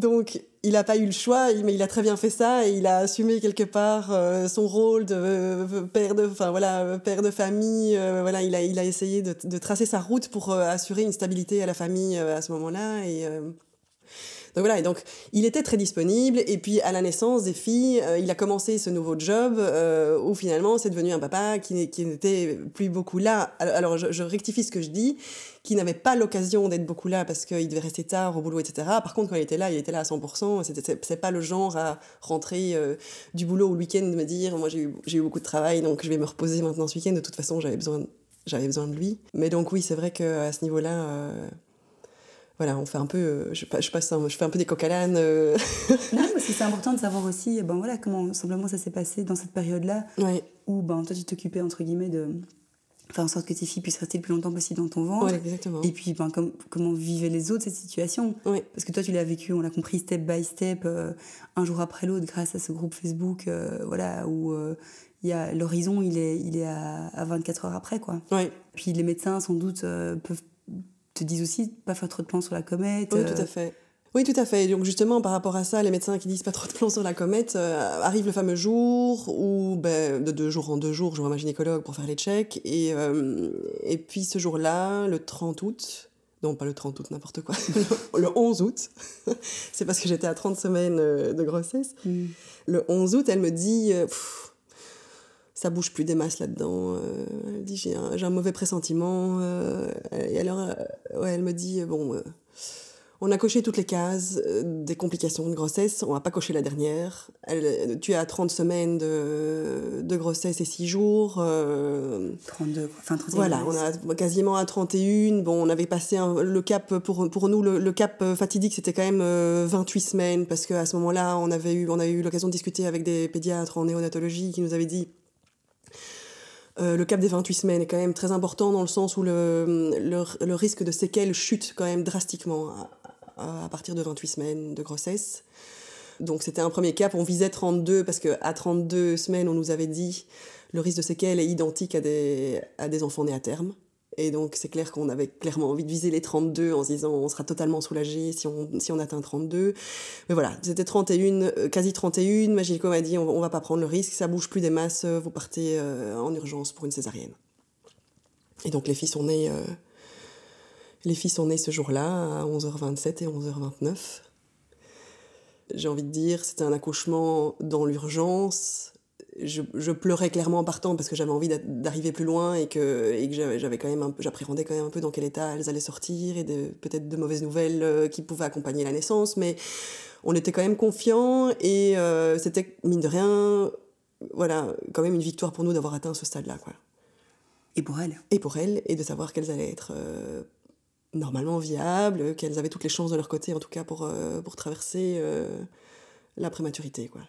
donc, il n'a pas eu le choix, mais il a très bien fait ça et il a assumé quelque part son rôle de père de, enfin voilà, père de famille. voilà, il a, il a essayé de, de, tracer sa route pour assurer une stabilité à la famille à ce moment-là et donc voilà, et donc il était très disponible. Et puis à la naissance des filles, euh, il a commencé ce nouveau job euh, où finalement c'est devenu un papa qui, n'était plus beaucoup là. Alors, je, rectifie ce que je dis, qui n'avait pas l'occasion d'être beaucoup là parce qu'il devait rester tard au boulot, etc. Par contre, quand il était là, il était là à 100%. C'est pas le genre à rentrer euh, du boulot au week-end de me dire moi j'ai eu, eu, beaucoup de travail donc je vais me reposer maintenant ce week-end. De toute façon, j'avais besoin, j'avais besoin de lui. Mais donc oui, c'est vrai qu'à ce niveau-là voilà, on fait un peu, euh, je, je, passe je fais un peu des coq à l'âne. Euh. non, parce que c'est important de savoir aussi, ben voilà, comment simplement ça s'est passé dans cette période-là, où ben toi tu t'occupais entre guillemets de faire en sorte que tes filles puissent rester le plus longtemps possible dans ton ventre. Ouais. Et puis, ben, comme, comment vivaient les autres cette situation. Parce que toi, tu l'as vécu, on l'a compris, step by step, euh, un jour après l'autre, grâce à ce groupe Facebook, euh, voilà, où euh, il l'horizon, il est, il est à, à 24 heures après, quoi. Ouais. Puis les médecins, sans doute, peuvent te disent aussi pas faire trop de plans sur la comète. Oui, euh, tout à fait. Oui, tout à fait. Donc justement, par rapport à ça, les médecins qui disent pas trop de plans sur la comète, euh, arrive le fameux jour où, ben, de deux jours en deux jours, je vois ma gynécologue pour faire les checks. Et, euh, et puis ce jour-là, le 30 août, non pas le 30 août, n'importe quoi, le 11 août, c'est parce que j'étais à 30 semaines euh, de grossesse. hmm. Le 11 août, elle me dit, Pff, ça bouge plus des masses là-dedans. euh, elle dit, j'ai un, mauvais pressentiment. euh, et alors, euh, ouais, elle me dit, bon, euh, on a coché toutes les cases des complications de grossesse, on va pas cocher la dernière. Elle, tu es à 30 semaines de, de grossesse et 6 jours. euh, 32, quoi. enfin 31. voilà, on a quasiment à 31. Bon, on avait passé un- le cap, pour, pour nous, le, le cap fatidique, c'était quand même euh, 28 semaines, parce qu'à ce moment-là, on, avait eu, on a eu l'occasion de discuter avec des pédiatres en néonatologie qui nous avaient dit euh, le cap des 28 semaines est quand même très important dans le sens où le, le, le risque de séquelles chute quand même drastiquement à, à- partir de 28 semaines de grossesse. Donc c'était un premier cap, on visait 32 parce qu'à 32 semaines, on nous avait dit le risque de séquelles est identique à des, à des enfants nés à terme. Et donc c'est clair qu'on avait clairement envie de viser les 32 en se disant on sera totalement soulagé si on, si on atteint 32. Mais voilà, c'était 31, euh, quasi 31. Ma gynéco m'a dit on, on va pas prendre le risque, ça bouge plus des masses, euh, vous partez euh, en urgence pour une césarienne. Et donc les filles sont nées, les filles sont nées ce jour-là à 11h27 et 11h29. J'ai envie de dire, c'était un accouchement dans l'urgence. Je, je pleurais clairement en partant parce que j'avais envie d'a- d'arriver plus loin et que, et que j'avais quand même j'appréhendais quand même un peu dans quel état elles allaient sortir et peut-être de mauvaises nouvelles euh, qui pouvaient accompagner la naissance. Mais on était quand même confiants et euh, c'était, mine de rien, voilà, quand même une victoire pour nous d'avoir atteint ce stade-là. Quoi Et pour elle et pour elles, et de savoir qu'elles allaient être euh, normalement viables, qu'elles avaient toutes les chances de leur côté, en tout cas pour, euh, pour traverser la prématurité. Quoi.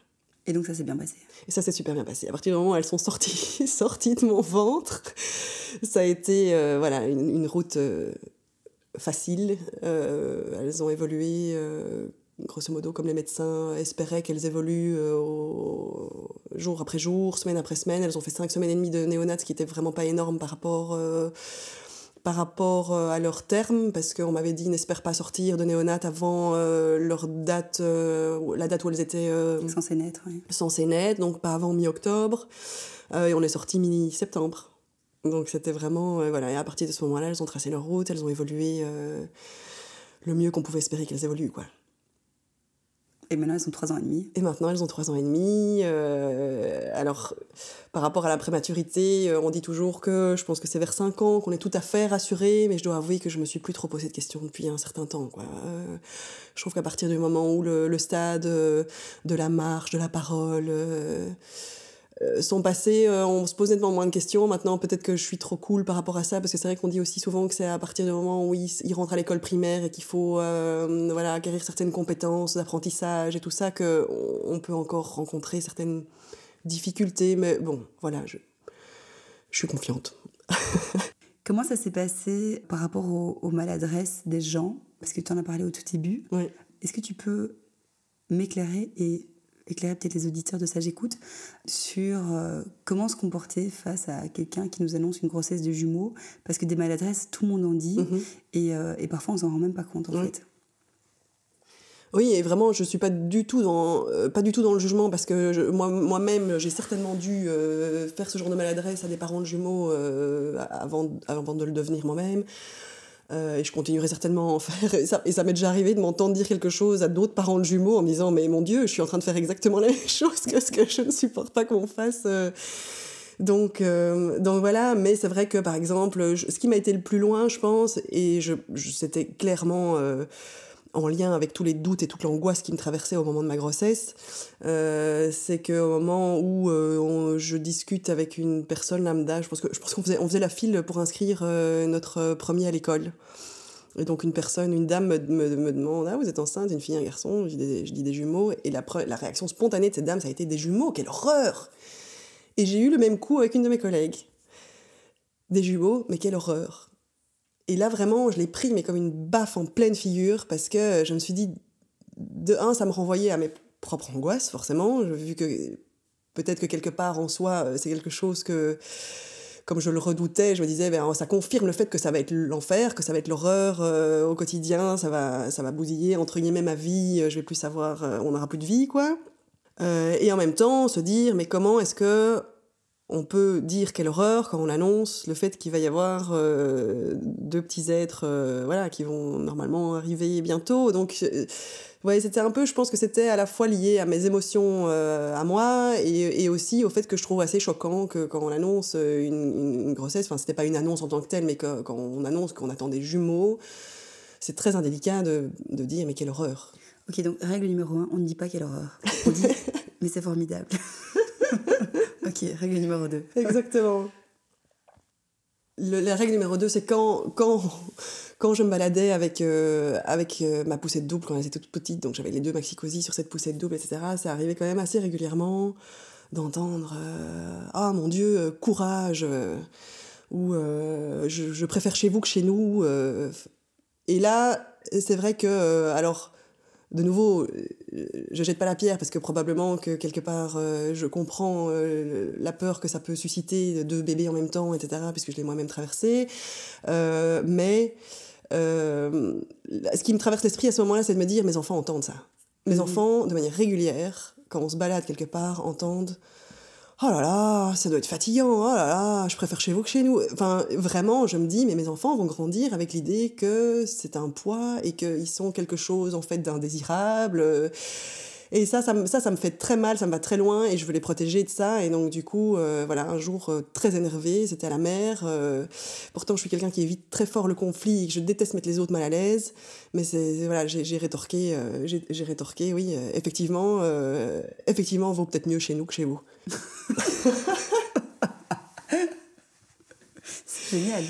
Et donc ça s'est bien passé. Et ça s'est super bien passé. À partir du moment où elles sont sorties, sorties de mon ventre, ça a été euh, voilà, une, route euh, facile. Euh, elles ont évolué, grosso modo, comme les médecins espéraient qu'elles évoluent jour après jour, semaine après semaine. Elles ont fait cinq semaines et demie de néonat, ce qui était vraiment pas énorme par rapport... par rapport euh, à leur terme, parce qu'on m'avait dit n'espère pas sortir de néonat avant euh, leur date, euh, la date où elles étaient euh, Censée naître, oui. censé naître, donc pas avant mi-octobre. Et on est sorti mi-septembre. Donc c'était vraiment. voilà, et à partir de ce moment-là, elles ont tracé leur route, elles ont évolué le mieux qu'on pouvait espérer qu'elles évoluent, quoi. Et maintenant, elles ont 3 ans et demi. Et maintenant, elles ont trois ans et demi. euh, alors, par rapport à la prématurité, euh, on dit toujours que je pense que c'est vers 5 ans qu'on est tout à fait rassuré, mais je dois avouer que je me suis plus trop posé de questions depuis un certain temps. Je trouve qu'à partir du moment où le, stade euh, de la marche, de la parole sont passés, euh, on se pose nettement moins de questions. Maintenant, peut-être que je suis trop cool par rapport à ça, parce que c'est vrai qu'on dit aussi souvent que c'est à partir du moment où ils, ils rentrent à l'école primaire et qu'il faut euh, voilà, acquérir certaines compétences d'apprentissage et tout ça, qu'on on peut encore rencontrer certaines difficultés. Mais bon, voilà, je, je suis confiante. Comment ça s'est passé par rapport aux, aux maladresses des gens? Parce que tu en as parlé au tout début. Ouais. Est-ce que tu peux m'éclairer et éclairer peut-être les auditeurs de Sage Écoute sur euh, comment se comporter face à quelqu'un qui nous annonce une grossesse de jumeaux Parce que des maladresses, tout le monde en dit Mhm. et, euh, et parfois on s'en rend même pas compte en fait. Oui, et vraiment, je suis pas du tout dans, euh, pas du tout dans le jugement parce que je- moi, moi-même, j'ai certainement dû euh, faire ce genre de maladresse à des parents de jumeaux euh, avant, avant de le devenir moi-même. Euh, et je continuerai certainement à en faire. Et ça, et ça m'est déjà arrivé de m'entendre dire quelque chose à d'autres parents de jumeaux en me disant Mais mon Dieu, je suis en train de faire exactement la même chose que ce que je ne supporte pas qu'on fasse. euh. Donc, euh, donc voilà, mais c'est vrai que par exemple, ce qui m'a été le plus loin, je pense, et je, c'était clairement en lien avec tous les doutes et toute l'angoisse qui me traversait au moment de ma grossesse, euh, c'est qu'au moment où euh, je discute avec une personne lambda, je pense que je qu'on faisait, on faisait la file pour inscrire euh, notre premier à l'école. Et donc une personne, une dame me, me, me demande Ah, vous êtes enceinte, une fille, un garçon Je dis des, jumeaux. Et la, la réaction spontanée de cette dame, ça a été des jumeaux, quelle horreur Et j'ai eu le même coup avec une de mes collègues. des jumeaux, mais quelle horreur. Et là, vraiment, je l'ai pris, mais comme une baffe en pleine figure, parce que je me suis dit, de un, ça me renvoyait à mes propres angoisses, forcément, vu que peut-être que quelque part en soi, euh, c'est quelque chose que, comme je le redoutais, je me disais, ben, ça confirme le fait que ça va être l'enfer, que ça va être l'horreur euh, au quotidien, ça va, ça va bousiller, entre guillemets, ma vie, euh, je vais plus savoir, on n'aura plus de vie, quoi. et en même temps, se dire, mais comment est-ce que on peut dire quelle horreur quand on annonce le fait qu'il va y avoir euh, deux petits êtres euh, voilà, qui vont normalement arriver bientôt. Donc, euh, c'était un peu, je pense que c'était à la fois lié à mes émotions à moi et, aussi au fait que je trouve assez choquant que quand on annonce une, grossesse, enfin, c'était pas une annonce en tant que telle, mais que, quand on annonce qu'on attend des jumeaux, c'est très indélicat de, de dire mais quelle horreur. Ok, donc règle numéro un, on ne dit pas quelle horreur. On dit mais c'est formidable. Ok, règle numéro 2. Exactement. la règle numéro 2, c'est quand, quand, quand je me baladais avec, euh, avec euh, ma poussette double, quand elle était toute petite, donc j'avais les deux maxi sur cette poussette double, etc., ça arrivait quand même assez régulièrement d'entendre euh, Ah mon Dieu, courage ou je, préfère chez vous que chez nous. et là, c'est vrai que, alors, de nouveau, je jette pas la pierre parce que probablement que quelque part euh, je comprends euh, la peur que ça peut susciter de deux bébés en même temps, etc., puisque je l'ai moi-même traversé. mais ce qui me traverse l'esprit à ce moment-là, c'est de me dire mes enfants entendent ça. Mes mhm. enfants, de manière régulière, quand on se balade quelque part, entendent oh là là, ça doit être fatigant, oh là là, je préfère chez vous que chez nous. Enfin, vraiment, je me dis, mais mes enfants vont grandir avec l'idée que c'est un poids et qu'ils sont quelque chose, en fait, d'indésirable. Et ça ça, ça, ça me fait très mal, ça me va très loin et je veux les protéger de ça. Et donc, du coup, euh, voilà, un jour euh, très énervé, c'était à la mer. Euh, pourtant, je suis quelqu'un qui évite très fort le conflit que je déteste mettre les autres mal à l'aise. Mais c'est, voilà, j'ai rétorqué, j'ai rétorqué, oui, effectivement, effectivement, vaut peut-être mieux chez nous que chez vous. c'est génial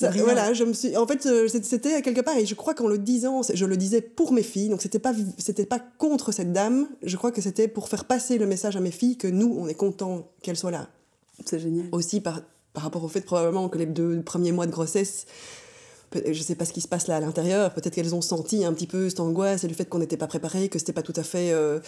voilà, je me suis. En fait, euh, c'était quelque part, et je crois qu'en le disant, je le disais pour mes filles, donc c'était pas, c'était pas contre cette dame. Je crois que c'était pour faire passer le message à mes filles que nous, on est content qu'elle soit là. C'est génial. Aussi par, par rapport au fait probablement que les deux premiers mois de grossesse, je sais pas ce qui se passe là à l'intérieur, peut-être qu'elles ont senti un petit peu cette angoisse et le fait qu'on n'était pas préparé, que c'était pas tout à fait euh,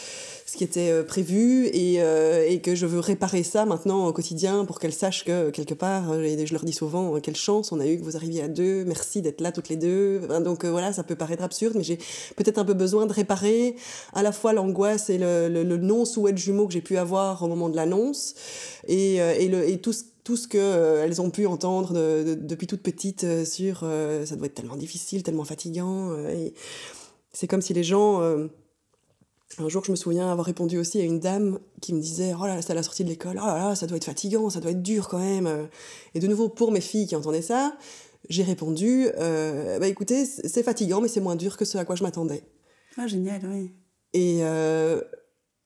ce qui était euh, prévu. Et, euh, et, que je veux réparer ça maintenant au quotidien pour qu'elles sachent que quelque part, et je leur dis souvent, quelle chance on a eu que vous arriviez à deux, merci d'être là toutes les deux. donc voilà, ça peut paraître absurde, mais j'ai peut-être un peu besoin de réparer à la fois l'angoisse et le, le, non-souhait de jumeaux que j'ai pu avoir au moment de l'annonce et, et, et tout ce tout ce qu'elles euh, ont pu entendre depuis toute petite euh, sur euh, ça doit être tellement difficile, tellement fatigant. et c'est comme si les gens. un jour, je me souviens avoir répondu aussi à une dame qui me disait Oh là là, c'est à la sortie de l'école, oh là là, ça doit être fatigant, ça doit être dur quand même. Et de nouveau, pour mes filles qui entendaient ça, j'ai répondu Bah écoutez, c'est fatigant, mais c'est moins dur que ce à quoi je m'attendais. Ah, génial, oui. Et.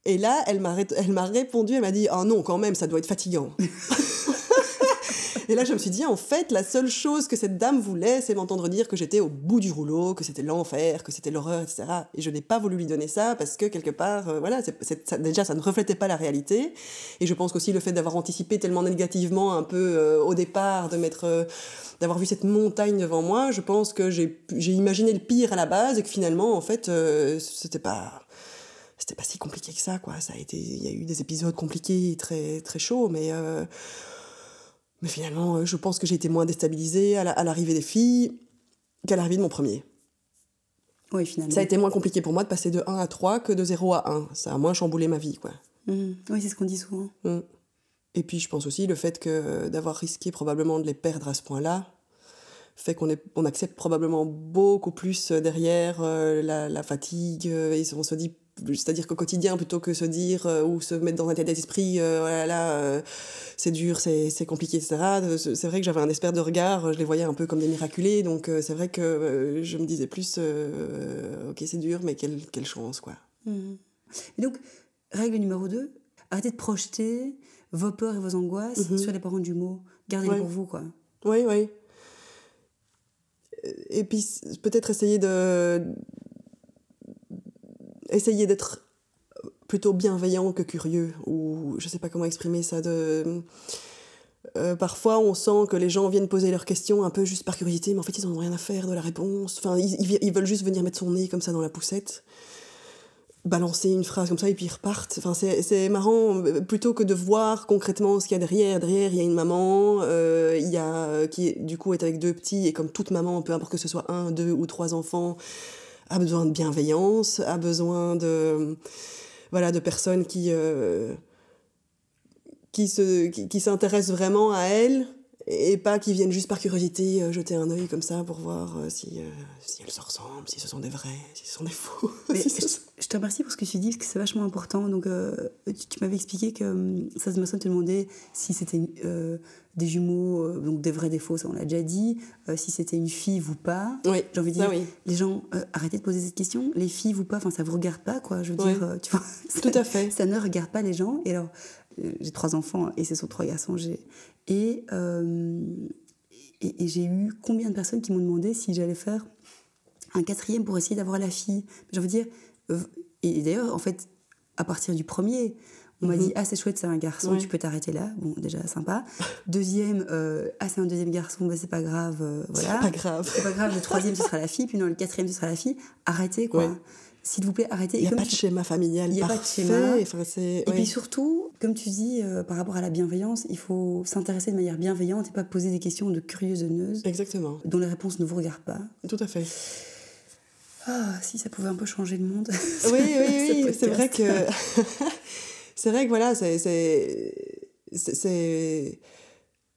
Et là, elle m'a, elle m'a répondu, elle m'a dit Oh non, quand même, ça doit être fatigant. Et là, je me suis dit, en fait, la seule chose que cette dame voulait, c'est m'entendre dire que j'étais au bout du rouleau, que c'était l'enfer, que c'était l'horreur, etc. Et je n'ai pas voulu lui donner ça parce que quelque part, euh, voilà, déjà, ça ne reflétait pas la réalité. Et je pense qu'aussi le fait d'avoir anticipé tellement négativement un peu euh, au départ, de mettre, euh, d'avoir vu cette montagne devant moi, je pense que j'ai imaginé le pire à la base et que finalement, en fait, c'était pas c'était pas si compliqué que ça quoi ça a été il y a eu des épisodes compliqués très très chauds mais mais finalement, euh, je pense que j'ai été moins déstabilisée à l'arrivée des filles qu'à l'arrivée de mon premier. Oui, finalement. Ça a été moins compliqué pour moi de passer de 1 à 3 que de 0 à 1. Ça a moins chamboulé ma vie, quoi. Mmh. Oui, c'est ce qu'on dit souvent. Mmh. Et puis, je pense aussi le fait que euh, d'avoir risqué probablement de les perdre à ce point-là fait qu'on on accepte probablement beaucoup plus euh, derrière la, la, fatigue. Et on se dit c'est-à-dire qu'au quotidien, plutôt que se dire euh, ou se mettre dans un état d'esprit, euh, voilà, là, euh, c'est dur, c'est compliqué, etc. C'est vrai que j'avais un espère de regard, je les voyais un peu comme des miraculés, donc c'est vrai que je me disais plus, ok, c'est dur, mais quelle, quelle chance, quoi. Mmh. Et donc, règle numéro 2, arrêtez de projeter vos peurs et vos angoisses mmh sur les parents du mot. Gardez-les pour vous, quoi. Oui, oui. Et puis, peut-être essayer de essayer d'être plutôt bienveillant que curieux, ou je sais pas comment exprimer ça, de... Euh, parfois, on sent que les gens viennent poser leurs questions un peu juste par curiosité, mais en fait, ils n'en ont rien à faire de la réponse. Enfin, ils, veulent juste venir mettre son nez comme ça dans la poussette, balancer une phrase comme ça et puis ils repartent. Enfin, c'est marrant, plutôt que de voir concrètement ce qu'il y a derrière. Derrière, il y a une maman euh, il y a, qui, du coup, est avec deux petits, et comme toute maman, peu importe que ce soit un, deux ou trois enfants, a besoin de bienveillance, a besoin de, voilà, de personnes qui... Euh, qui se qui, s'intéressent vraiment à elle et pas qui viennent juste par curiosité euh, jeter un œil comme ça pour voir euh, si, si elles se ressemblent, si ce sont des vrais, si ce sont des faux. je, te remercie pour ce que tu dis, parce que c'est vachement important. Donc, tu, m'avais expliqué que hum, ça se te demandait si c'était des jumeaux, donc des vrais, faux, ça on l'a déjà dit, si c'était une fille ou pas. Oui, j'ai envie de dire, les gens, arrêtez de poser cette question, les filles ou pas, enfin ça vous regarde pas, quoi. Je veux dire, tu vois. Tout à fait. Ça ne regarde pas les gens. Et alors, j'ai trois enfants et ce sont trois garçons. Et, euh, et, et j'ai eu combien de personnes qui m'ont demandé si j'allais faire un quatrième pour essayer d'avoir la fille. J'ai envie de dire, euh, et d'ailleurs, en fait, à partir du premier, on m'a mhm. dit, ah, c'est chouette, c'est un garçon, tu peux t'arrêter là. Bon, déjà, sympa. Deuxième, euh, ah, c'est un deuxième garçon, bah, c'est pas grave. voilà. C'est pas grave. C'est pas grave, le troisième, ce sera la fille, puis non, le quatrième, ce sera la fille. Arrêtez, quoi s'il vous plaît, arrêtez. Il n'y a pas de schéma familial. Il n'y a pas de schéma. et puis surtout, comme tu dis, euh, par rapport à la bienveillance, il faut s'intéresser de manière bienveillante et pas poser des questions de curieuseuse. Exactement. Dont les réponses ne vous regardent pas. Tout à fait. Ah, si ça pouvait un peu changer le monde. Oui, oui, oui. c'est vrai que. c'est vrai que voilà, c'est.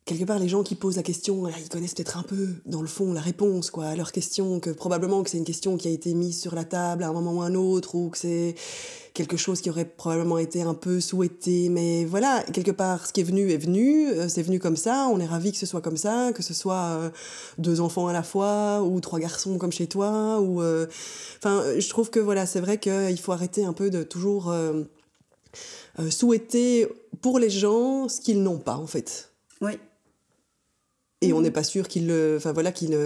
Quelque part les gens qui posent la question ils connaissent peut-être un peu dans le fond la réponse quoi à leur question que probablement que c'est une question qui a été mise sur la table à un moment ou un autre ou que c'est quelque chose qui aurait probablement été un peu souhaité. Mais voilà quelque part ce qui est venu est venu euh, c'est venu comme ça on est ravi que ce soit comme ça que ce soit euh, deux enfants à la fois ou trois garçons comme chez toi ou euh, enfin je trouve que voilà c'est vrai qu'il faut arrêter un peu de toujours souhaiter pour les gens ce qu'ils n'ont pas en fait. Oui et on n'est pas sûr qu'ils enfin voilà qu'ils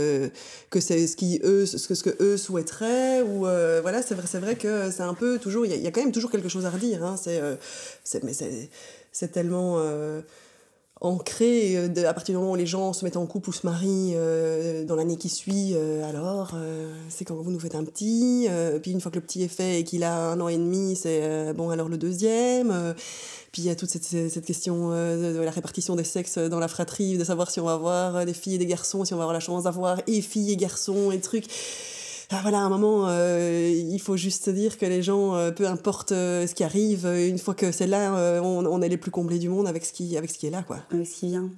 que c'est ce qui eux ce que ce que eux souhaiteraient ou euh, voilà c'est vrai c'est vrai que c'est un peu toujours il y, a quand même toujours quelque chose à redire hein, c'est euh, mais c'est c'est tellement euh, ancré à partir du moment où les gens se mettent en couple ou se marient dans l'année qui suit alors c'est quand vous nous faites un petit puis une fois que le petit est fait et qu'il a un an et demi c'est bon alors le deuxième puis il y a toute cette, cette question euh, de la répartition des sexes dans la fratrie, de savoir si on va avoir euh, des filles et des garçons, si on va avoir la chance d'avoir et filles et garçons et trucs. Ah, voilà, à un moment, euh, il faut juste se dire que les gens, peu importe ce qui arrive, une fois que c'est là, on, on, est les plus comblés du monde avec ce qui, avec ce qui est là. Quoi. Avec ce qui vient.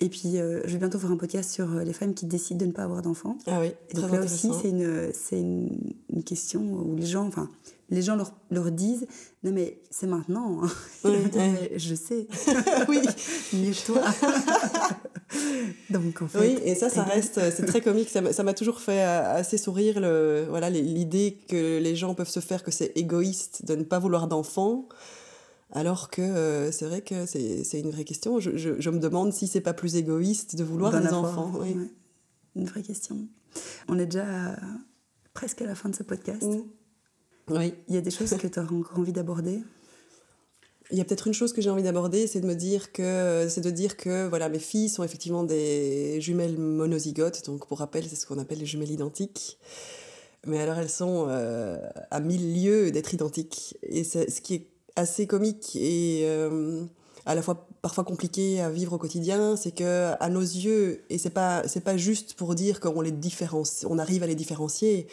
Et puis, je vais bientôt faire un podcast sur les femmes qui décident de ne pas avoir d'enfants. Ah oui, donc là aussi, c'est une, une, une, question où les gens, enfin, les gens leur, leur disent Non, mais c'est maintenant. Hein. je sais. oui. Mieux que toi. Donc, en fait. Oui, et ça, ça reste. C'est très comique. Ça m'a toujours fait euh, assez sourire le, voilà, l'idée que les gens peuvent se faire que c'est égoïste de ne pas vouloir d'enfants. Alors que euh, c'est vrai que c'est une vraie question. Je, je, je, me demande si c'est pas plus égoïste de vouloir des enfants. Oui. Une vraie question. On est déjà presque à la fin de ce podcast. Oui. Il y a des choses que tu as encore envie d'aborder? Il y a peut-être une chose que j'ai envie d'aborder, c'est de me dire que c'est de dire que voilà mes filles sont effectivement des jumelles monozygotes, donc pour rappel c'est ce qu'on appelle les jumelles identiques. Mais alors elles sont euh, à mille lieues d'être identiques et ce qui est assez comique et euh, à la fois parfois compliqué à vivre au quotidien, c'est que à nos yeux et c'est pas c'est pas juste pour dire qu'on les différencie, on arrive à les différencier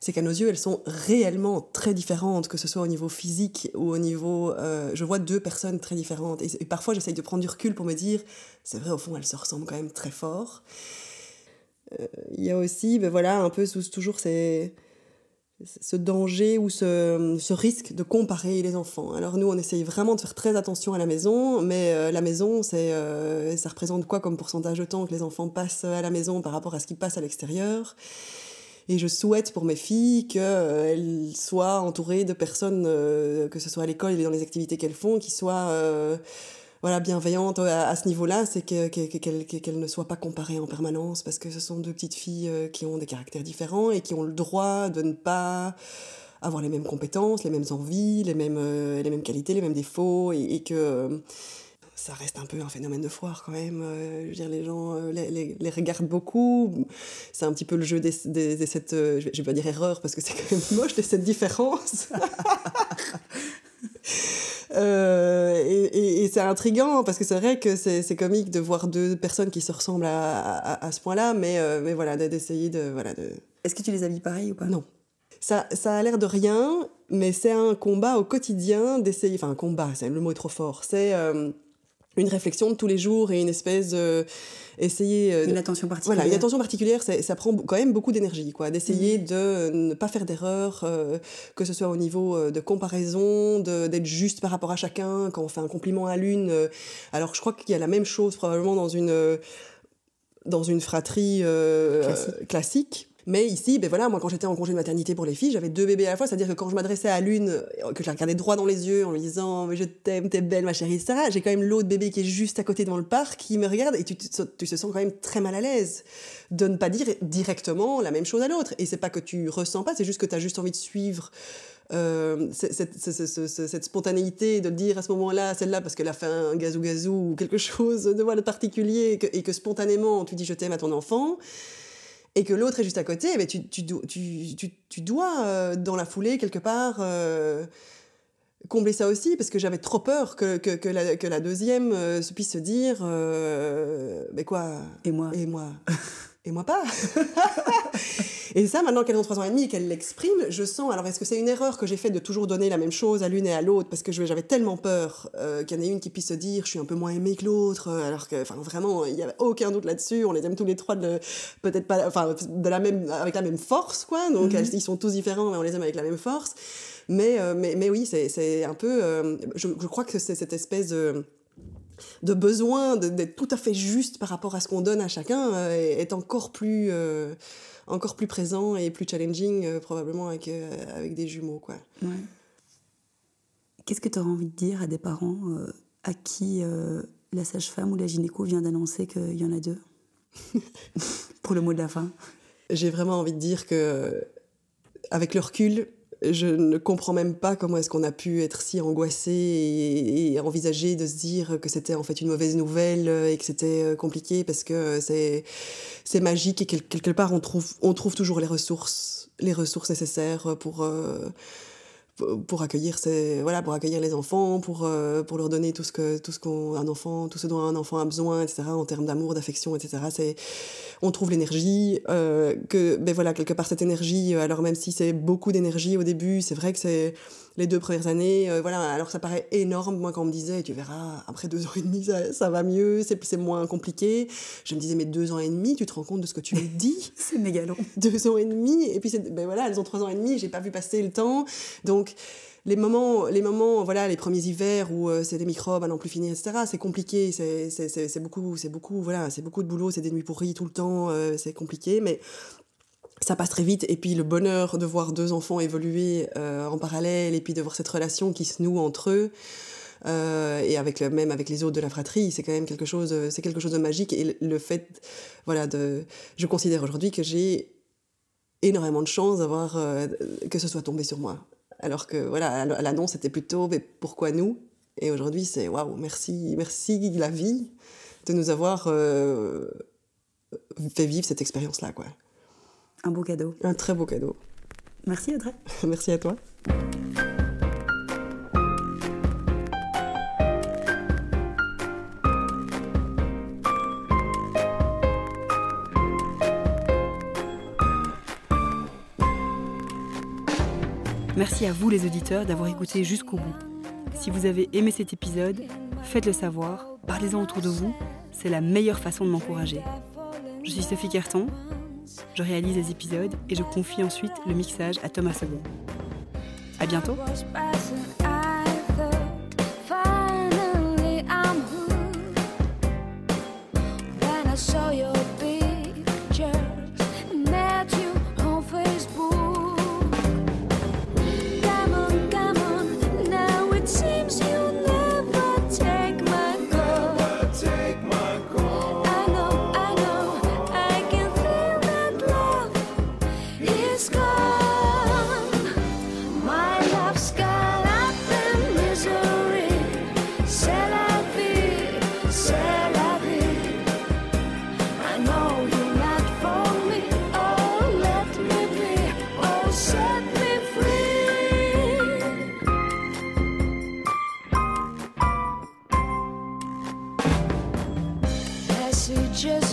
c'est qu'à nos yeux, elles sont réellement très différentes, que ce soit au niveau physique ou au niveau... Euh, je vois deux personnes très différentes. Et, parfois, j'essaye de prendre du recul pour me dire, c'est vrai, au fond, elles se ressemblent quand même très fort. Euh, il y a aussi, ben voilà, un peu toujours ce danger ou ce, ce, risque de comparer les enfants. Alors nous, on essaye vraiment de faire très attention à la maison, mais euh, la maison, c'est, ça représente quoi comme pourcentage de temps que les enfants passent à la maison par rapport à ce qu'ils passent à l'extérieur? Et je souhaite pour mes filles qu'elles soient entourées de personnes, euh, que ce soit à l'école et dans les activités qu'elles font, qui soient euh, voilà, bienveillantes à, ce niveau-là, c'est qu'elles ne soient pas comparées en permanence, parce que ce sont deux petites filles euh, qui ont des caractères différents et qui ont le droit de ne pas avoir les mêmes compétences, les mêmes envies, les mêmes, les mêmes qualités, les mêmes défauts, et que ça reste un peu un phénomène de foire quand même. Euh, je veux dire, les gens euh, les, les, regardent beaucoup. C'est un petit peu le jeu des, des, des cette, euh, je vais pas dire erreur parce que c'est quand même moche, de cette différence. et, et, c'est intriguant parce que c'est vrai que c'est comique de voir deux personnes qui se ressemblent à, à, à ce point-là, mais, mais voilà, d'essayer de, voilà, de... Est-ce que tu les habilles pareil ou pas? Non. Ça, ça a l'air de rien, mais c'est un combat au quotidien d'essayer. Enfin, un combat, le mot est trop fort. C'est une réflexion de tous les jours et une espèce de essayer euh, une attention particulière. Voilà une attention particulière ça, prend quand même beaucoup d'énergie quoi. D'essayer mhm. de ne pas faire d'erreur euh, que ce soit au niveau euh, de comparaison d'être juste par rapport à chacun quand on fait un compliment à l'une. Alors je crois qu'il y a la même chose probablement dans une dans une fratrie classique mais ici, ben voilà, moi quand j'étais en congé de maternité pour les filles, j'avais deux bébés à la fois, c'est-à-dire que quand je m'adressais à l'une, euh, que je la regardais droit dans les yeux en lui disant je t'aime, t'es belle ma chérie, etc. J'ai quand même l'autre bébé qui est juste à côté dans le parc qui me regarde et tu, tu, tu te sens quand même très mal à l'aise de ne pas dire directement la même chose à l'autre. Et c'est pas que tu ressens pas, c'est juste que tu as juste envie de suivre euh, cette, spontanéité de dire à ce moment-là, celle-là, parce qu'elle a fait un gazou gazou ou quelque chose de, voilà, particulier, et que spontanément tu dis je t'aime à ton enfant et que l'autre est juste à côté, mais tu, tu, tu, tu dois, euh, dans la foulée, quelque part, euh, combler ça aussi, parce que j'avais trop peur que, que, que, la, que la deuxième euh, puisse se dire Mais quoi? Et moi? Et moi et moi pas. et ça, maintenant qu'elles ont 3 ans et demi et qu'elles l'expriment, je sens, alors est-ce que c'est une erreur que j'ai faite de toujours donner la même chose à l'une et à l'autre, parce que j'avais tellement peur euh, qu'il y en ait une qui puisse se dire, je suis un peu moins aimée que l'autre, euh, alors que, enfin, vraiment, il n'y avait aucun doute là-dessus, on les aime tous les trois peut-être pas, enfin, de la même, avec la même force, quoi, donc mhm. ils sont tous différents, mais on les aime avec la même force. Mais, euh, mais, mais oui, c'est un peu, je, je, crois que c'est cette espèce de de besoin d'être tout à fait juste par rapport à ce qu'on donne à chacun euh, est encore plus euh, encore plus présent et plus challenging euh, probablement avec avec des jumeaux quoi. Qu'est-ce que tu auras envie de dire à des parents à qui la sage-femme ou la gynéco vient d'annoncer qu'il y en a deux Pour le mot de la fin. J'ai vraiment envie de dire que avec le recul, je ne comprends même pas comment est-ce qu'on a pu être si angoissé et, envisager de se dire que c'était en fait une mauvaise nouvelle et que c'était euh, compliqué parce que c'est c'est magique et quelque part on trouve on trouve toujours les ressources les ressources nécessaires pour euh, pour accueillir ces, voilà pour accueillir les enfants pour euh, pour leur donner tout ce que tout ce qu'un enfant tout ce dont un enfant a besoin etc en termes d'amour d'affection etc c'est on trouve l'énergie euh, que ben voilà quelque part cette énergie euh, alors même si c'est beaucoup d'énergie au début c'est vrai que c'est les deux premières années, euh, voilà, alors ça paraît énorme, moi quand on me disait, tu verras, après deux ans et demi, ça, ça va mieux, c'est moins compliqué. Je me disais, mais deux ans et demi, tu te rends compte de ce que tu me dis? C'est méga long. Deux ans et demi, et puis ben voilà, elles ont trois ans et demi, j'ai pas vu passer le temps. Donc, les moments, les moments, voilà, les premiers hivers où euh, c'est des microbes à n'en plus finir, etc. C'est compliqué, c'est beaucoup, c'est beaucoup, voilà, c'est beaucoup de boulot, c'est des nuits pourries tout le temps, euh, c'est compliqué, mais ça passe très vite. Et puis le bonheur de voir deux enfants évoluer euh, en parallèle et puis de voir cette relation qui se noue entre eux euh, et avec le même avec les autres de la fratrie c'est quand même quelque chose c'est quelque chose de magique. Et le fait voilà de je considère aujourd'hui que j'ai énormément de chance d'avoir euh, que ce soit tombé sur moi. Alors que voilà l'annonce était plutôt mais pourquoi nous? Et aujourd'hui c'est waouh merci merci la vie de nous avoir fait vivre cette expérience là quoi un beau cadeau. Un très beau cadeau. Merci Audrey. Merci à toi. Merci à vous les auditeurs d'avoir écouté jusqu'au bout. Si vous avez aimé cet épisode, faites-le savoir, parlez-en autour de vous, c'est la meilleure façon de m'encourager. Je suis Sophie Carton, je réalise les épisodes et je confie ensuite le mixage à Thomas Second. À bientôt! just